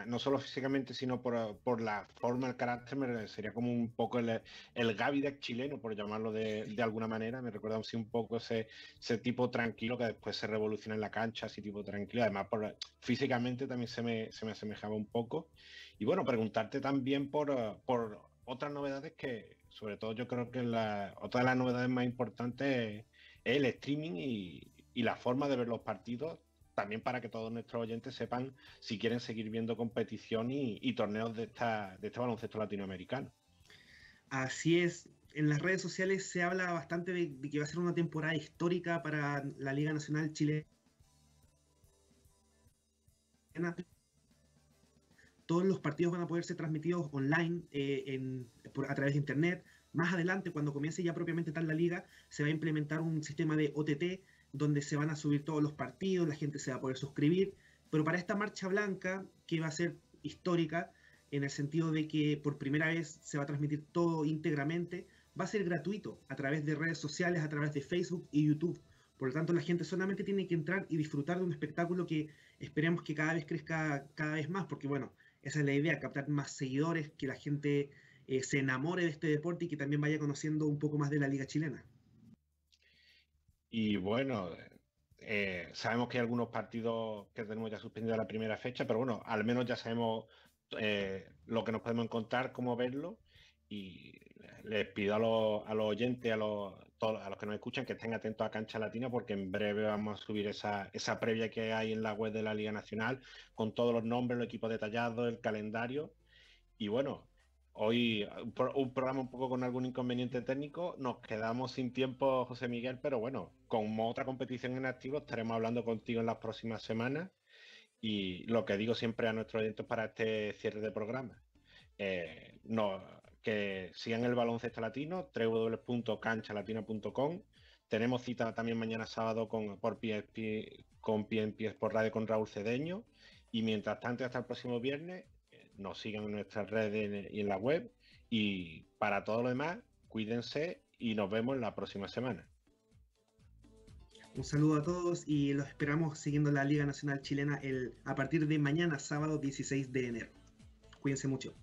Speaker 2: no solo físicamente, sino por, por, la forma, el carácter, me, sería como un poco el, el Gavidec chileno, por llamarlo de, de, alguna manera. Me recuerda así un poco ese, ese tipo tranquilo que después se revoluciona en la cancha, así tipo tranquilo. Además, por, físicamente también se me, se me asemejaba un poco. Y bueno, preguntarte también por, por otras novedades que, sobre todo, yo creo que la, otra de las novedades más importantes es, el streaming y, y la forma de ver los partidos también para que todos nuestros oyentes sepan si quieren seguir viendo competición y, y torneos de, esta, de este baloncesto latinoamericano.
Speaker 11: Así es. En las redes sociales se habla bastante de, de, que va a ser una temporada histórica para la Liga Nacional Chilena. Todos los partidos van a poder ser transmitidos online eh, por, a través de Internet. Más adelante, cuando comience ya propiamente tal la liga, se va a implementar un sistema de OTT donde se van a subir todos los partidos, la gente se va a poder suscribir, pero para esta marcha blanca, que va a ser histórica, en el sentido de que por primera vez se va a transmitir todo íntegramente, va a ser gratuito a través de redes sociales, a través de Facebook y YouTube. Por lo tanto, la gente solamente tiene que entrar y disfrutar de un espectáculo que esperemos que cada vez crezca cada vez más, porque bueno, esa es la idea, captar más seguidores, que la gente eh, se enamore de este deporte y que también vaya conociendo un poco más de la liga chilena.
Speaker 2: Y bueno, eh, sabemos que hay algunos partidos que tenemos ya suspendido la primera fecha, pero bueno, al menos ya sabemos eh, lo que nos podemos encontrar, cómo verlo. Y les pido a los, a los oyentes, a los, todos, a los que nos escuchan, que estén atentos a Cancha Latina, porque en breve vamos a subir esa, esa previa que hay en la web de la Liga Nacional, con todos los nombres, los equipos detallados, el calendario. Y bueno, Hoy un programa un poco con algún inconveniente técnico, nos quedamos sin tiempo, José Miguel, pero bueno, como otra competición en activo estaremos hablando contigo en las próximas semanas y lo que digo siempre a nuestros oyentes para este cierre de programa, eh, no, que sigan el baloncesto latino, www.canchalatina.com. Tenemos cita también mañana sábado con, por PSP, con PNP por Radio con Raúl Cedeño y mientras tanto hasta el próximo viernes nos sigan en nuestras redes y en la web. Y para todo lo demás, cuídense y nos vemos la próxima semana.
Speaker 11: Un saludo a todos y los esperamos siguiendo la Liga Nacional Chilena el, a partir de mañana, sábado 16 de enero. Cuídense mucho.